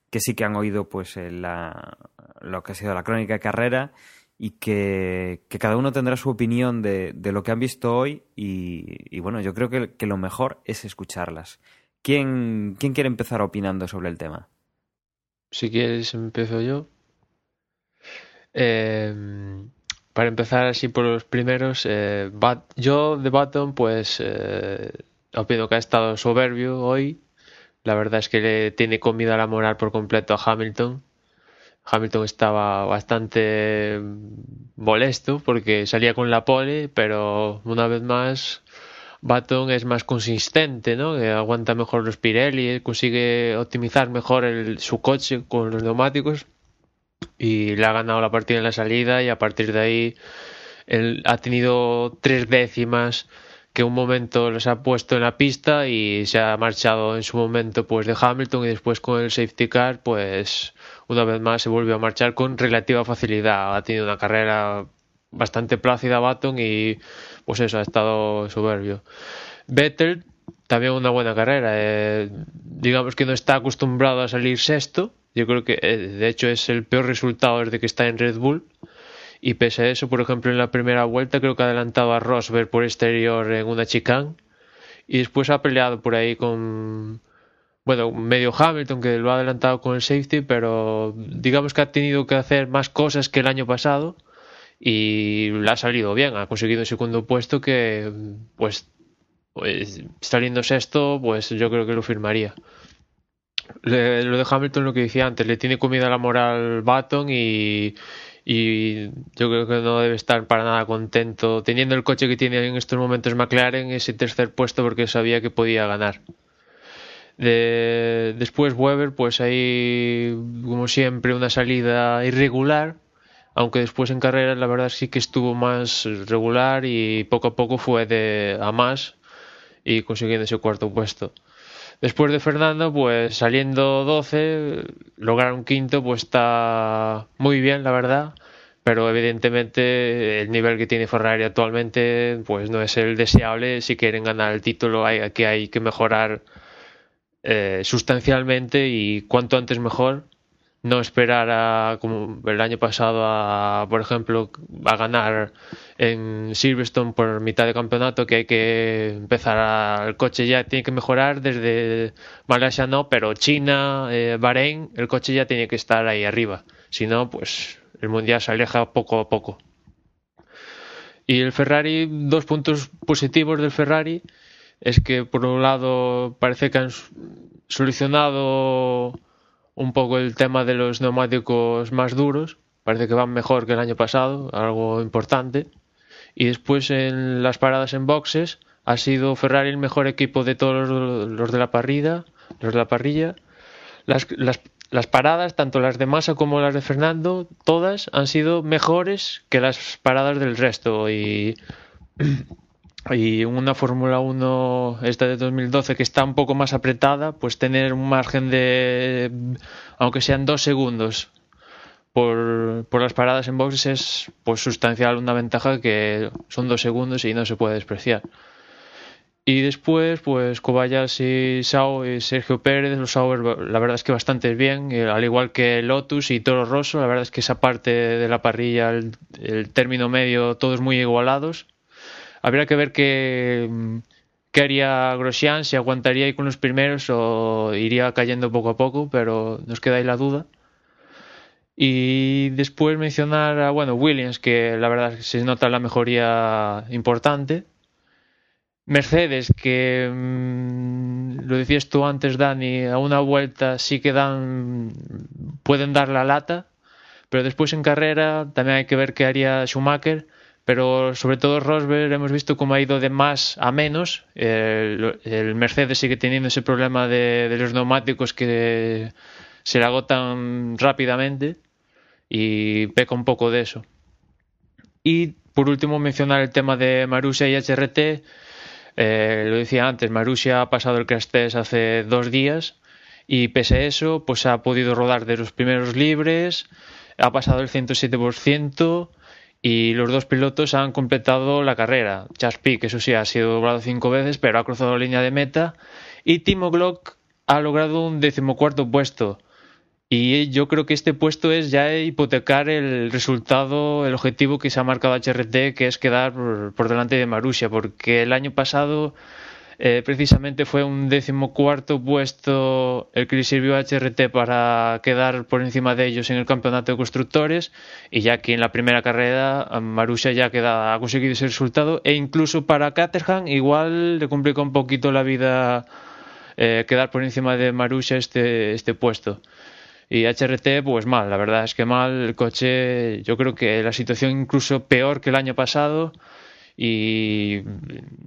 Speaker 1: que sí que han oído pues la, lo que ha sido la crónica de carrera y que, cada uno tendrá su opinión de, lo que han visto hoy y, bueno, yo creo que, que, lo mejor es escucharlas. ¿Quién, ¿Quién quiere empezar opinando sobre el tema?
Speaker 4: Si quieres, empiezo yo. Eh, para empezar así por los primeros, eh, yo de Baton pues eh, opino que ha estado soberbio hoy. La verdad es que le tiene comida la moral por completo a Hamilton. Hamilton estaba bastante molesto porque salía con la pole, pero una vez más Baton es más consistente, ¿no? Que aguanta mejor los Pirelli, consigue optimizar mejor su coche con los neumáticos y le ha ganado la partida en la salida y a partir de ahí ha tenido tres décimas que un momento los ha puesto en la pista y se ha marchado en su momento pues de Hamilton y después con el safety car pues una vez más se volvió a marchar con relativa facilidad. Ha tenido una carrera bastante plácida Baton y pues eso ha estado soberbio. Vettel también una buena carrera eh, digamos que no está acostumbrado a salir sexto yo creo que eh, de hecho es el peor resultado desde que está en Red Bull. Y pese a eso, por ejemplo, en la primera vuelta creo que ha adelantado a Rosberg por exterior en una chicane. Y después ha peleado por ahí con, bueno, medio Hamilton que lo ha adelantado con el safety, pero digamos que ha tenido que hacer más cosas que el año pasado y le ha salido bien, ha conseguido el segundo puesto que pues, pues saliendo sexto, pues yo creo que lo firmaría le, lo de Hamilton lo que decía antes, le tiene comida la moral Baton y, y yo creo que no debe estar para nada contento teniendo el coche que tiene en estos momentos McLaren ese tercer puesto porque sabía que podía ganar. De, después Weber, pues ahí como siempre una salida irregular, aunque después en carrera la verdad sí que estuvo más regular y poco a poco fue de a más y consiguiendo ese cuarto puesto. Después de Fernando, pues saliendo 12, lograr un quinto, pues está muy bien, la verdad. Pero evidentemente el nivel que tiene Ferrari actualmente, pues no es el deseable. Si quieren ganar el título, hay, que hay que mejorar eh, sustancialmente y cuanto antes mejor no esperar a, como el año pasado, a, por ejemplo, a ganar en Silverstone por mitad de campeonato, que hay que empezar a, el coche ya tiene que mejorar desde Malasia no, pero China, eh, Bahrein, el coche ya tiene que estar ahí arriba. Si no, pues el mundial se aleja poco a poco. Y el Ferrari, dos puntos positivos del Ferrari es que por un lado parece que han solucionado un poco el tema de los neumáticos más duros. Parece que van mejor que el año pasado, algo importante. Y después en las paradas en boxes ha sido Ferrari el mejor equipo de todos los de la parrilla. Los de la parrilla. Las, las, las paradas, tanto las de Massa como las de Fernando, todas han sido mejores que las paradas del resto. Y y una Fórmula 1 esta de 2012 que está un poco más apretada, pues tener un margen de, aunque sean dos segundos por, por las paradas en boxes es pues sustancial una ventaja que son dos segundos y no se puede despreciar. Y después, pues Kobayashi, Sao y Sergio Pérez, los Sauber, la verdad es que bastante bien, al igual que Lotus y Toro Rosso, la verdad es que esa parte de la parrilla, el término medio, todos muy igualados Habría que ver qué, haría Grosjean, si aguantaría ahí con los primeros o iría cayendo poco a poco, pero nos queda la duda. Y después mencionar a bueno, Williams, que la verdad se nota la mejoría importante. Mercedes, que mmm, lo decías tú antes, Dani, a una vuelta sí que dan, pueden dar la lata, pero después en carrera también hay que ver qué haría Schumacher pero sobre todo Rosberg hemos visto cómo ha ido de más a menos. El, el Mercedes sigue teniendo ese problema de, de, los neumáticos que se le agotan rápidamente y peca un poco de eso. Y por último mencionar el tema de Marussia y HRT. Eh, lo decía antes, Marussia ha pasado el crash test hace dos días y pese a eso, pues ha podido rodar de los primeros libres, ha pasado el 107% y los dos pilotos han completado la carrera. Chas Pick, eso sí, ha sido doblado cinco veces, pero ha cruzado la línea de meta y Timo Glock ha logrado un decimocuarto puesto. Y yo creo que este puesto es ya hipotecar el resultado, el objetivo que se ha marcado HRT, que es quedar por, delante de Marussia, porque el año pasado eh, precisamente fue un decimocuarto puesto el que le sirvió a HRT para quedar por encima de ellos en el campeonato de constructores, y ya que en la primera carrera Marussia ya queda, ha conseguido ese resultado, e incluso para Caterham igual le complica un poquito la vida eh, quedar por encima de Marussia este, este puesto. Y HRT, pues mal, la verdad es que mal. El coche, yo creo que la situación incluso peor que el año pasado. Y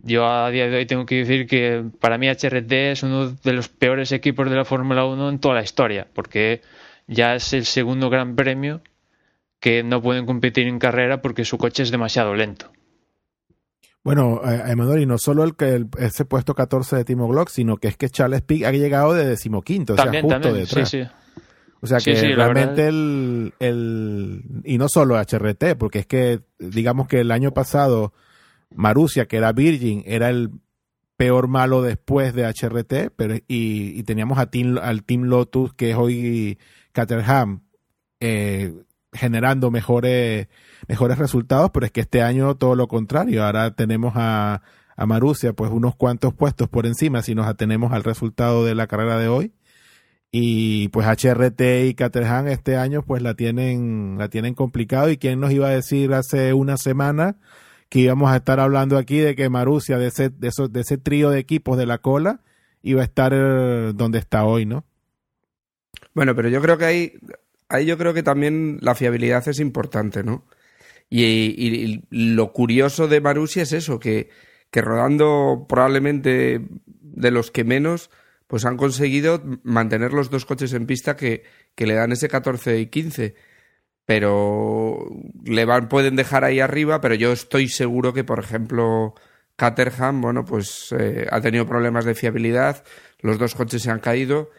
Speaker 4: yo a día de hoy tengo que decir que para mí HRT es uno de los peores equipos de la Fórmula 1 en toda la historia, porque ya es el segundo gran premio que no pueden competir en carrera porque su coche es demasiado lento.
Speaker 3: Bueno, eh, Emanuel, y no solo el que ese puesto 14 de Timo Glock, sino que es que Charles Pick ha llegado de decimoquinto,
Speaker 4: también,
Speaker 3: o sea, justo
Speaker 4: también,
Speaker 3: detrás.
Speaker 4: Sí, sí.
Speaker 3: O sea que
Speaker 4: Sí, sí, la
Speaker 3: realmente el, el, y no solo HRT, porque es que digamos que el año pasado Marussia, que era Virgin, era el peor malo después de HRT, pero y, y teníamos a team, al Team Lotus, que es hoy Caterham, eh, generando mejores, mejores resultados, pero es que este año todo lo contrario. Ahora tenemos a, a Marussia, pues unos cuantos puestos por encima si nos atenemos al resultado de la carrera de hoy y pues HRT y Caterham este año pues la tienen la tienen complicado y quién nos iba a decir hace una semana que íbamos a estar hablando aquí de que Marussia de ese de, de ese trío de equipos de la cola iba a estar eh, donde está hoy, ¿no?
Speaker 2: Bueno, pero yo creo que ahí, ahí yo creo que también la fiabilidad es importante, ¿no? Y, y- lo curioso de Marussia es eso, que, que rodando probablemente de los que menos, pues han conseguido mantener los dos coches en pista que, que le dan ese 14 y 15. Pero le van, pueden dejar ahí arriba, pero yo estoy seguro que, por ejemplo, Caterham, bueno, pues eh, ha tenido problemas de fiabilidad, los dos coches se han caído,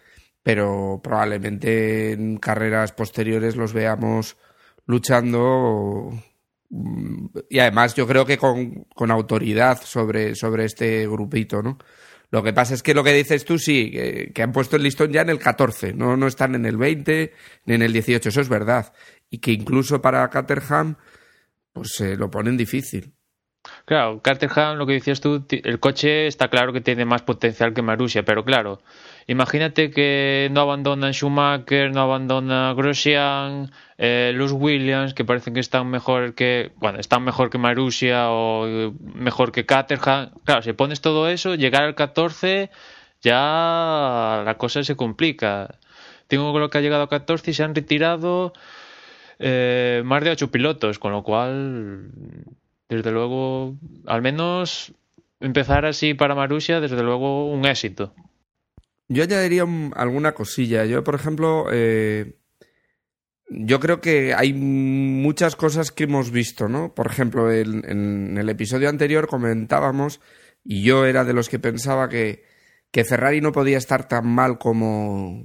Speaker 2: pero probablemente en carreras posteriores los veamos luchando mm, y además yo creo que con, con autoridad sobre, sobre este grupito, ¿no? Lo que pasa es que lo que dices tú sí, que, han puesto el listón ya en el 14, no, no están en el 20 ni en el 18, eso es verdad. Y que incluso para Caterham, pues se lo ponen difícil.
Speaker 4: Claro, Caterham, lo que decías tú, el coche está claro que tiene más potencial que Marussia, pero claro, imagínate que no abandonan Schumacher, no abandona Grosjean, eh, los Williams, que parecen que están mejor que, bueno, están mejor que Marussia o eh, mejor que Caterham. Claro, si pones todo eso, llegar al 14, ya la cosa se complica. Tengo lo que ha llegado a 14 y se han retirado eh, más de ocho pilotos, con lo cual, desde luego, al menos empezar así para Marussia, desde luego, un éxito.
Speaker 2: Yo añadiría un- alguna cosilla. Yo, por ejemplo, eh, yo creo que hay muchas cosas que hemos visto, ¿no? Por ejemplo, en el episodio anterior comentábamos, y yo era de los que pensaba que, que Ferrari no podía estar tan mal como,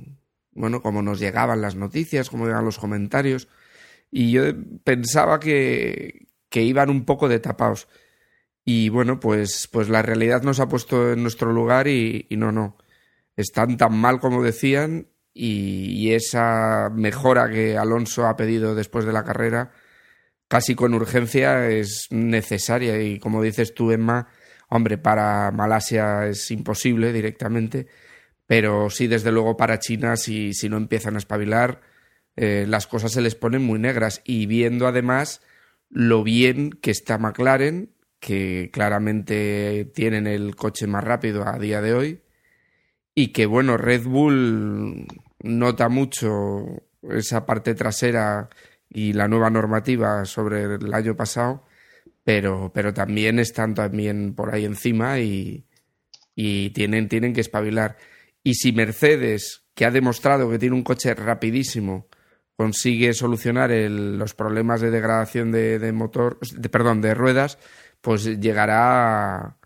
Speaker 2: bueno, como nos llegaban las noticias, como llegaban los comentarios. Y yo pensaba que, que iban un poco de tapados. Y bueno, pues, pues la realidad nos ha puesto en nuestro lugar y, y no, no. Están tan mal como decían y, y esa mejora que Alonso ha pedido después de la carrera, casi con urgencia, es necesaria. Y como dices tú, Emma, hombre, para Malasia es imposible directamente, pero sí, desde luego, para China, si, si no empiezan a espabilar, eh, las cosas se les ponen muy negras. Y viendo además lo bien que está McLaren, que claramente tienen el coche más rápido a día de hoy, y que bueno, Red Bull nota mucho esa parte trasera y la nueva normativa sobre el año pasado, pero, pero también están también por ahí encima y, y tienen, tienen que espabilar. Y si Mercedes, que ha demostrado que tiene un coche rapidísimo, consigue solucionar el- los problemas de degradación de, motor, de- perdón, de ruedas, pues llegará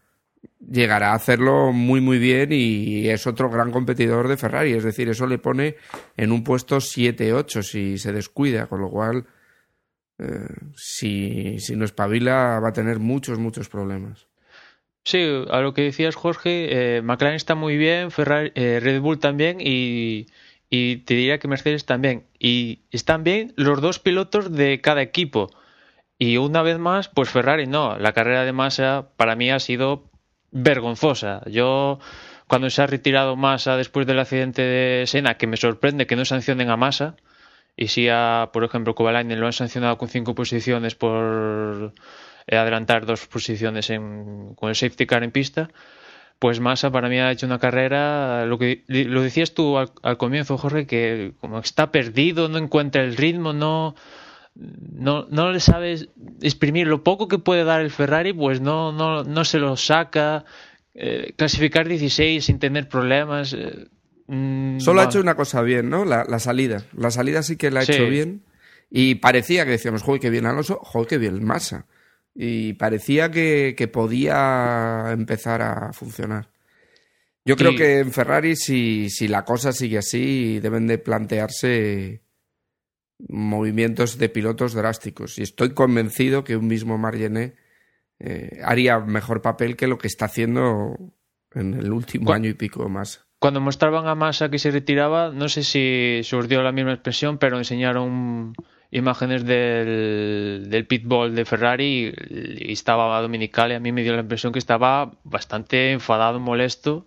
Speaker 2: llegará a hacerlo muy muy bien y es otro gran competidor de Ferrari, es decir, eso le pone en un puesto 7-8 si se descuida, con lo cual eh, si, si no espabila va a tener muchos muchos problemas.
Speaker 4: Sí, a lo que decías Jorge, eh, McLaren está muy bien, eh, Red Bull también y, y te diría que Mercedes también. Y están bien los dos pilotos de cada equipo. Y una vez más, pues Ferrari no. La carrera de Massa para mí ha sido vergonzosa. Yo, cuando se ha retirado Massa después del accidente de Sena, que me sorprende que no sancionen a Massa, y si a, por ejemplo, Kovalainen lo han sancionado con cinco posiciones por adelantar dos posiciones en, con el safety car en pista, pues Massa para mí ha hecho una carrera, lo que lo decías tú al, al comienzo, Jorge, que como está perdido, no encuentra el ritmo, no no, no le sabes exprimir lo poco que puede dar el Ferrari, pues no, no, no se lo saca. Eh, clasificar 16 sin tener problemas. Eh, mm,
Speaker 2: Solo ha hecho una cosa bien, ¿no? La, la salida. La salida sí que la ha
Speaker 4: Sí.
Speaker 2: hecho bien. Y parecía que decíamos, joder, qué bien Alonso, joder, qué bien Massa. Y parecía que, que podía empezar a funcionar. Yo creo que en Ferrari, si, si la cosa sigue así, deben de plantearse movimientos de pilotos drásticos. Y estoy convencido que un mismo Margené eh, haría mejor papel que lo que está haciendo en el último año y pico más.
Speaker 4: Cuando mostraban a Massa que se retiraba, no sé si surgió la misma expresión, pero enseñaron imágenes del, del pitbull de Ferrari y, estaba Dominical y a mí me dio la impresión que estaba bastante enfadado, molesto.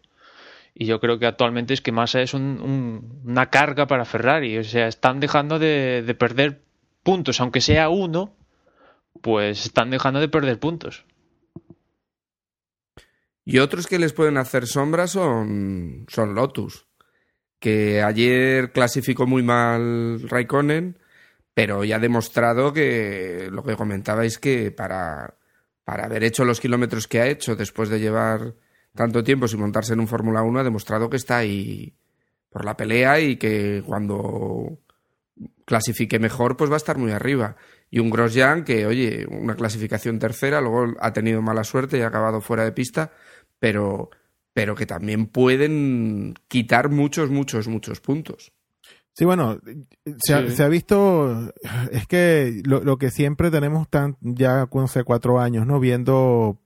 Speaker 4: Y yo creo que actualmente es que Massa es un- una carga para Ferrari. O sea, están dejando de, de perder puntos, aunque sea uno, pues están dejando de perder puntos.
Speaker 2: Y otros que les pueden hacer sombra son, son Lotus, que ayer clasificó muy mal Raikkonen, pero ya ha demostrado que lo que comentabais que para, para haber hecho los kilómetros que ha hecho después de llevar tanto tiempo sin montarse en un Fórmula 1, ha demostrado que está ahí por la pelea y que cuando clasifique mejor, pues va a estar muy arriba. Y un Grosjean que, oye, una clasificación tercera, luego ha tenido mala suerte y ha acabado fuera de pista, pero, pero que también pueden quitar muchos, muchos, muchos puntos.
Speaker 3: Sí, bueno, se, ha,
Speaker 2: Sí.
Speaker 3: se ha visto, es que lo, lo que siempre tenemos tan, ya, no sé, cuatro años, ¿no? Viendo,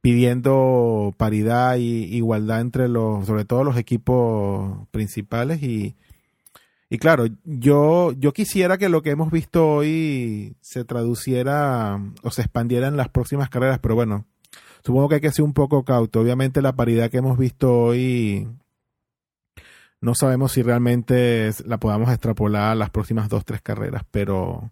Speaker 3: pidiendo paridad y igualdad entre los, sobre todo los equipos principales y, y claro, yo, yo quisiera que lo que hemos visto hoy se traduciera o se expandiera en las próximas carreras, pero bueno, supongo que hay que ser un poco cauto. Obviamente la paridad que hemos visto hoy no sabemos si realmente la podamos extrapolar a las próximas dos, tres carreras, pero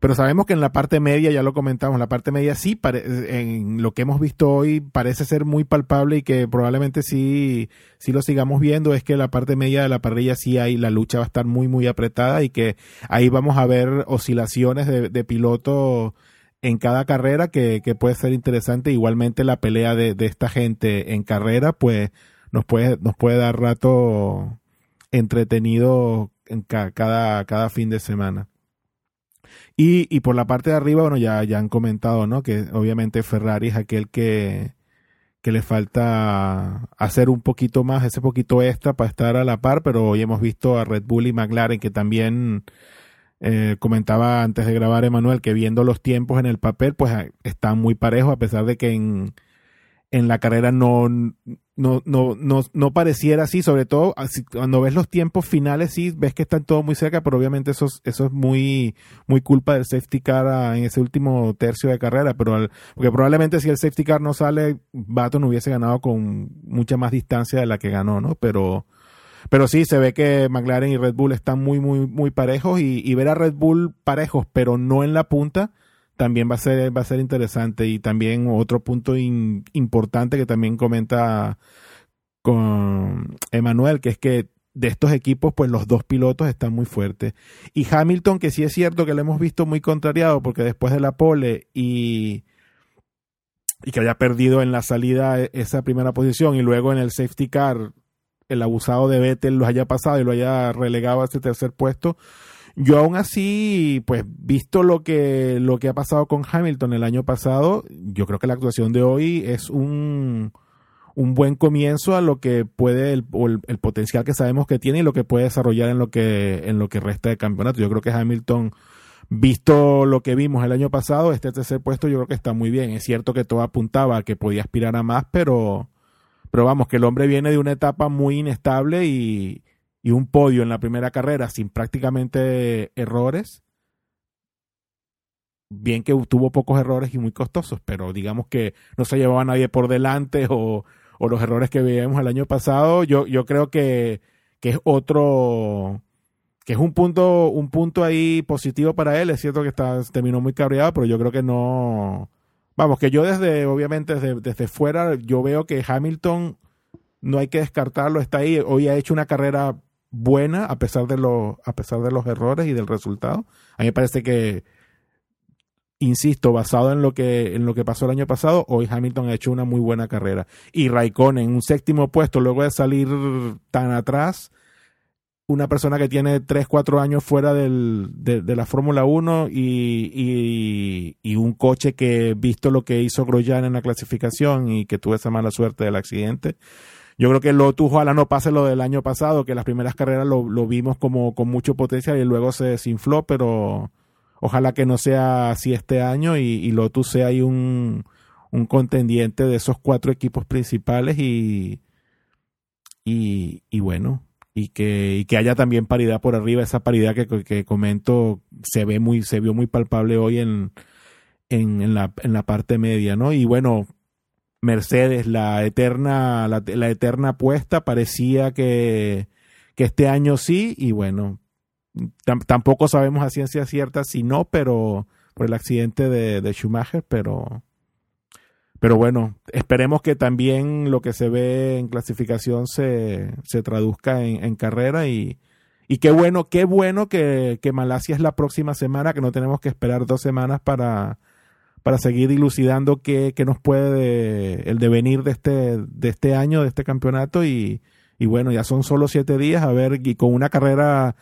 Speaker 3: pero sabemos que en la parte media, ya lo comentamos, la parte media sí, en lo que hemos visto hoy parece ser muy palpable y que probablemente sí, sí lo sigamos viendo, es que la parte media de la parrilla sí hay, la lucha va a estar muy, muy apretada y que ahí vamos a ver oscilaciones de, de piloto en cada carrera que, que puede ser interesante. Igualmente la pelea de esta gente en carrera, pues nos puede, nos puede dar rato entretenido en ca- cada, cada fin de semana. Y, y por la parte de arriba, bueno, ya, ya han comentado, ¿no? Que obviamente Ferrari es aquel que, que le falta hacer un poquito más, ese poquito extra para estar a la par, pero hoy hemos visto a Red Bull y McLaren que también eh, comentaba antes de grabar Emanuel que viendo los tiempos en el papel, pues eh, están muy parejos, a pesar de que en, en la carrera no, no, no, no, no pareciera así, sobre todo cuando ves los tiempos finales, sí, ves que están todos muy cerca, pero obviamente eso, es- eso es muy, muy culpa del safety car ah, en ese último tercio de carrera, pero al- porque probablemente si el safety car no sale, Baton hubiese ganado con mucha más distancia de la que ganó, ¿no? Pero, pero sí, se ve que McLaren y Red Bull están muy, muy, muy parejos y ver a Red Bull parejos, pero no en la punta, también va a ser, va a ser interesante. Y también otro punto importante que también comenta con Emanuel, que es que de estos equipos, pues los dos pilotos están muy fuertes. Y Hamilton, que sí es cierto que lo hemos visto muy contrariado, porque después de la pole y, y que haya perdido en la salida e- esa primera posición y luego en el safety car el abusado de Vettel lo haya pasado y lo haya relegado a ese tercer puesto, Yo aún así, pues visto lo que, lo que ha pasado con Hamilton el año pasado, yo creo que la actuación de hoy es un, un buen comienzo a lo que puede el, el, el, potencial que sabemos que tiene y lo que puede desarrollar en lo que en lo que resta de campeonato. Yo creo que Hamilton visto lo que vimos el año pasado, este tercer puesto yo creo que está muy bien. Es cierto que todo apuntaba a que podía aspirar a más, pero pero vamos, que el hombre viene de una etapa muy inestable y, y un podio en la primera carrera sin prácticamente errores. Bien que tuvo pocos errores y muy costosos, pero digamos que no se llevaba a nadie por delante o, o los errores que veíamos el año pasado, yo, yo creo que, que es otro, que es un punto, un punto ahí positivo para él. Es cierto que está, terminó muy cabreado, pero yo creo que no. Vamos, que yo desde, obviamente, desde, desde fuera, yo veo que Hamilton no hay que descartarlo, está ahí. Hoy ha hecho una carrera buena a pesar de los, a pesar de los errores y del resultado. A mí me parece que insisto, basado en lo que en lo que pasó el año pasado, hoy Hamilton ha hecho una muy buena carrera. Y Raikkonen, un séptimo puesto, luego de salir tan atrás, una persona que tiene 3, 4 años fuera del, de, de, la Fórmula 1 y, y, y, un coche que, visto lo que hizo Grosjean en la clasificación y que tuvo esa mala suerte del accidente, yo creo que Lotus ojalá no pase lo del año pasado, que las primeras carreras lo, lo vimos como con mucho potencial y luego se desinfló, pero ojalá que no sea así este año y, y Lotus sea ahí un, contendiente de esos cuatro equipos principales y, bueno, y que, haya también paridad por arriba, esa paridad que, comento se ve muy, se vio muy palpable hoy en, la, en la parte media, ¿no? Y bueno, Mercedes, la eterna, la, eterna apuesta, parecía que, que este año sí, y bueno, tampoco sabemos a ciencia cierta si no, pero por el accidente de, de, Schumacher, pero pero bueno, esperemos que también lo que se ve en clasificación se, se traduzca en, en, carrera y, y qué bueno, qué bueno que, que, Malasia es la próxima semana, que no tenemos que esperar dos semanas para, para seguir dilucidando qué, qué nos puede de, el devenir de este, de este año, de este campeonato y, y bueno, ya son solo siete días, a ver, y con una carrera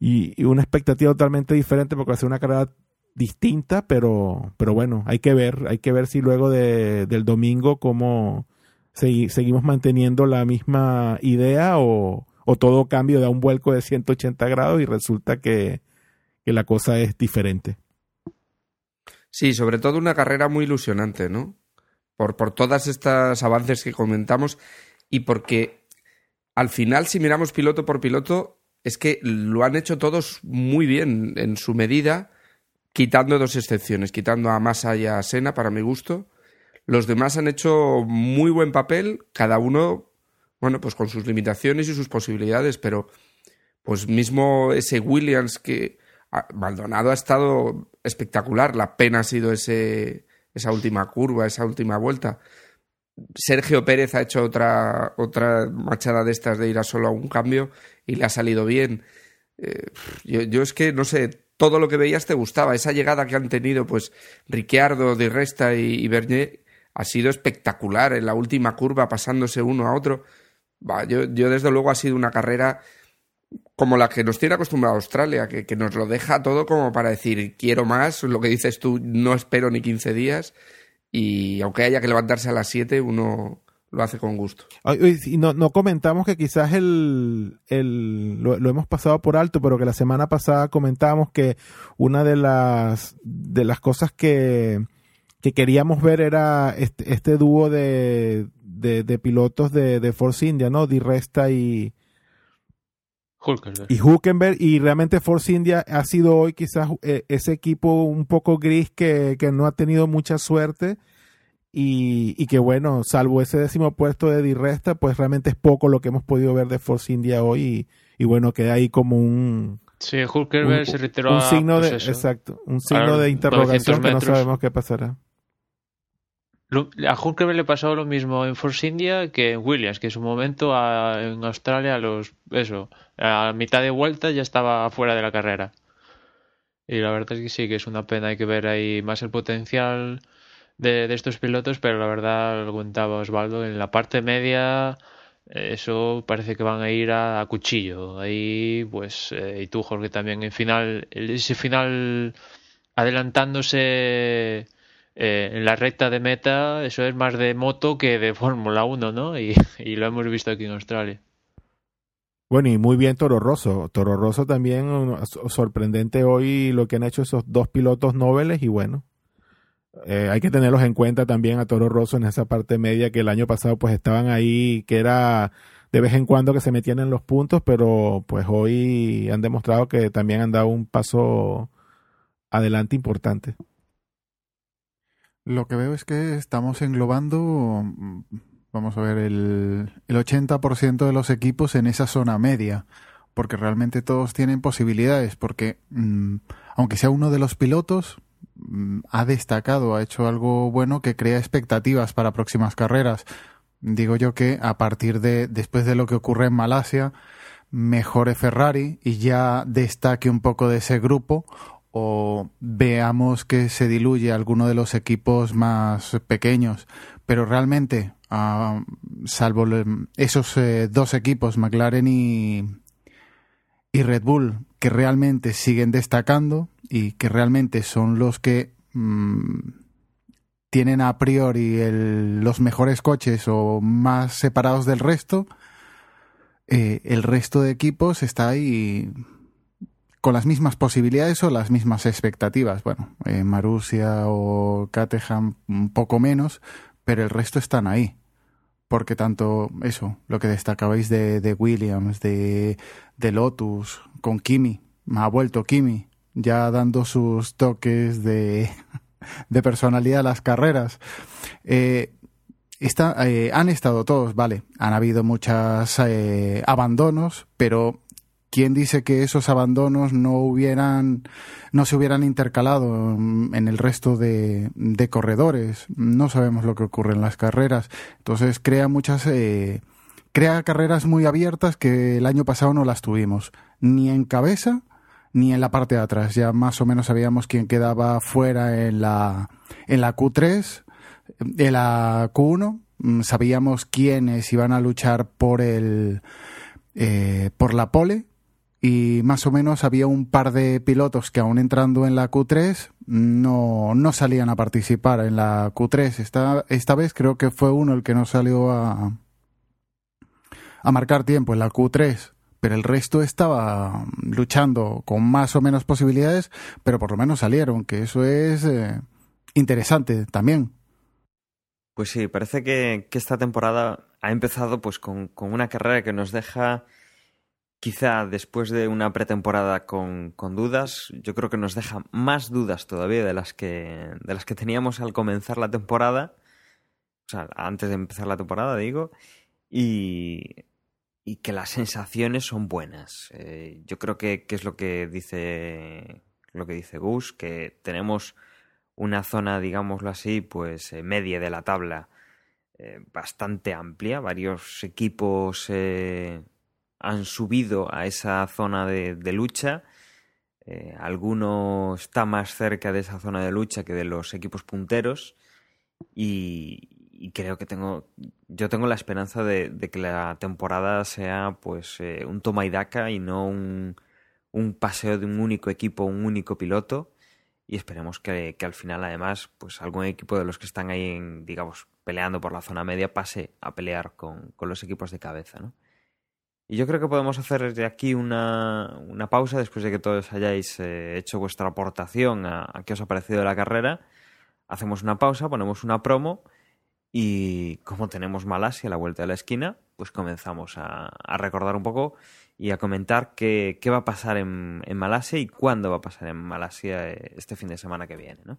Speaker 3: y, una expectativa totalmente diferente porque va a ser una carrera distinta, pero, pero bueno, hay que ver, hay que ver si luego de, del domingo cómo segui, seguimos manteniendo la misma idea o, o, todo cambio da un vuelco de 180 grados y resulta que, que la cosa es diferente.
Speaker 2: Sí, sobre todo una carrera muy ilusionante, ¿no? Por, por todas estas avances que comentamos y porque al final, si miramos piloto por piloto, es que lo han hecho todos muy bien en su medida, quitando dos excepciones, quitando a Massa y a Sena para mi gusto. Los demás han hecho muy buen papel, cada uno, bueno, pues con sus limitaciones y sus posibilidades, pero pues mismo ese Williams que Maldonado ha estado espectacular, la pena ha sido ese, esa última curva, esa última vuelta. Sergio Pérez ha hecho otra, otra machada de estas de ir a solo a un cambio y le ha salido bien. Eh, yo, es que, no sé, todo lo que veías te gustaba. Esa llegada que han tenido, pues, Ricciardo, Di Resta y, y Bernier ha sido espectacular en la última curva, pasándose uno a otro. Yo, yo, desde luego, ha sido una carrera como la que nos tiene acostumbrado Australia, que, que nos lo deja todo como para decir, quiero más, lo que dices tú, no espero ni 15 días y aunque haya que levantarse a las 7, uno lo hace con gusto.
Speaker 3: Y no, no comentamos que quizás el, el lo, lo, hemos pasado por alto, pero que la semana pasada comentábamos que una de las de las cosas que, que queríamos ver era este, este dúo de, de, de, pilotos de, de Force India, ¿no? Di Resta y,
Speaker 4: Hulkenberg.
Speaker 3: Y Hulkenberg, y realmente Force India ha sido hoy quizás eh, ese equipo un poco gris que, que no ha tenido mucha suerte y, y, que bueno, salvo ese décimo puesto de Di Resta, pues realmente es poco lo que hemos podido ver de Force India hoy y, y bueno, queda ahí como un...
Speaker 4: Sí, Hulkenberg
Speaker 3: un,
Speaker 4: se retiró
Speaker 3: un signo
Speaker 4: a,
Speaker 3: de,
Speaker 4: pues eso,
Speaker 3: exacto, un signo de interrogación que no sabemos qué pasará.
Speaker 4: A Hulkenberg le pasó lo mismo en Force India que en Williams, que en su momento en Australia los eso a mitad de vuelta ya estaba fuera de la carrera. Y la verdad es que sí, que es una pena, hay que ver ahí más el potencial de, de estos pilotos, pero la verdad, lo contaba Osvaldo, en la parte media Eso parece que van a ir a, a cuchillo. Ahí, pues, eh, y tú, Jorge, también en final, ese final adelantándose eh, en la recta de meta, eso es más de moto que de <laughs> Fórmula 1, ¿no? Y, y, lo hemos visto aquí en Australia.
Speaker 3: Bueno, y muy bien Toro Rosso. Toro Rosso también sorprendente hoy lo que han hecho esos dos pilotos nobles y bueno, eh, hay que tenerlos en cuenta también a Toro Rosso en esa parte media que el año pasado pues estaban ahí, que era de vez en cuando que se metían en los puntos, pero pues hoy han demostrado que también han dado un paso adelante importante.
Speaker 10: Lo que veo es que estamos englobando, vamos a ver, el, el 80% de los equipos en esa zona media, porque realmente todos tienen posibilidades, porque mmm, aunque sea uno de los pilotos, mmm, ha destacado, ha hecho algo bueno que crea expectativas para próximas carreras. Digo yo que a partir de, después de lo que ocurre en Malasia, mejore Ferrari y ya destaque un poco de ese grupo o veamos que se diluye alguno de los equipos más pequeños. Pero realmente, uh, salvo esos eh, dos equipos, McLaren y, y Red Bull, que realmente siguen destacando y que realmente son los que mmm, tienen a priori los mejores coches o más separados del resto, eh, el resto de equipos está ahí con las mismas posibilidades o las mismas expectativas. Bueno, eh, Marusia o Caterham un poco menos, pero el resto están ahí. Porque tanto eso, lo que destacabais de, de Williams, de, de Lotus, con Kimi, ha vuelto Kimi, ya dando sus toques de, <laughs> de personalidad a las carreras. Eh, está, eh, han estado todos, vale, han habido muchos eh, abandonos, pero ¿quién dice que esos abandonos no hubieran, no se hubieran intercalado en el resto de, de corredores? No sabemos lo que ocurre en las carreras. Entonces crea muchas, eh, crea carreras muy abiertas que el año pasado no las tuvimos. Ni en cabeza, ni en la parte de atrás. Ya más o menos sabíamos quién quedaba fuera en la, en la Q3, en la Q1. Sabíamos quiénes iban a luchar por el, eh, por la pole y más o menos había un par de pilotos que aún entrando en la Q3 no, no salían a participar en la Q3. Esta, esta vez creo que fue uno el que no salió a, a marcar tiempo en la Q3, pero el resto estaba luchando con más o menos posibilidades, pero por lo menos salieron, que eso es eh, interesante también.
Speaker 1: Pues sí, parece que, que esta temporada ha empezado pues con, con una carrera que nos deja quizá después de una pretemporada con, dudas, yo creo que nos deja más dudas todavía de las que de las que teníamos al comenzar la temporada, o sea, antes de empezar la temporada, digo, y, y que las sensaciones son buenas. Eh, yo creo que, que, es lo que dice lo que dice Gus, que tenemos una zona, digámoslo así, pues eh, media de la tabla eh, bastante amplia, varios equipos han subido a esa zona de, lucha. Eh, alguno está más cerca de esa zona de lucha que de los equipos punteros. Y, creo que tengo. Yo tengo la esperanza de, que la temporada sea pues eh, un toma y daca y no un, un, paseo de un único equipo, un único piloto. Y esperemos que, que, al final, además, pues algún equipo de los que están ahí, en, digamos, peleando por la zona media pase a pelear con, con los equipos de cabeza, ¿no? Y yo creo que podemos hacer desde aquí una, una pausa después de que todos hayáis eh, hecho vuestra aportación a, qué os ha parecido la carrera. Hacemos una pausa, ponemos una promo y como tenemos Malasia a la vuelta de la esquina, pues comenzamos a, a recordar un poco y a comentar qué, qué va a pasar en, en, Malasia y cuándo va a pasar en Malasia eh, este fin de semana que viene. ¿no?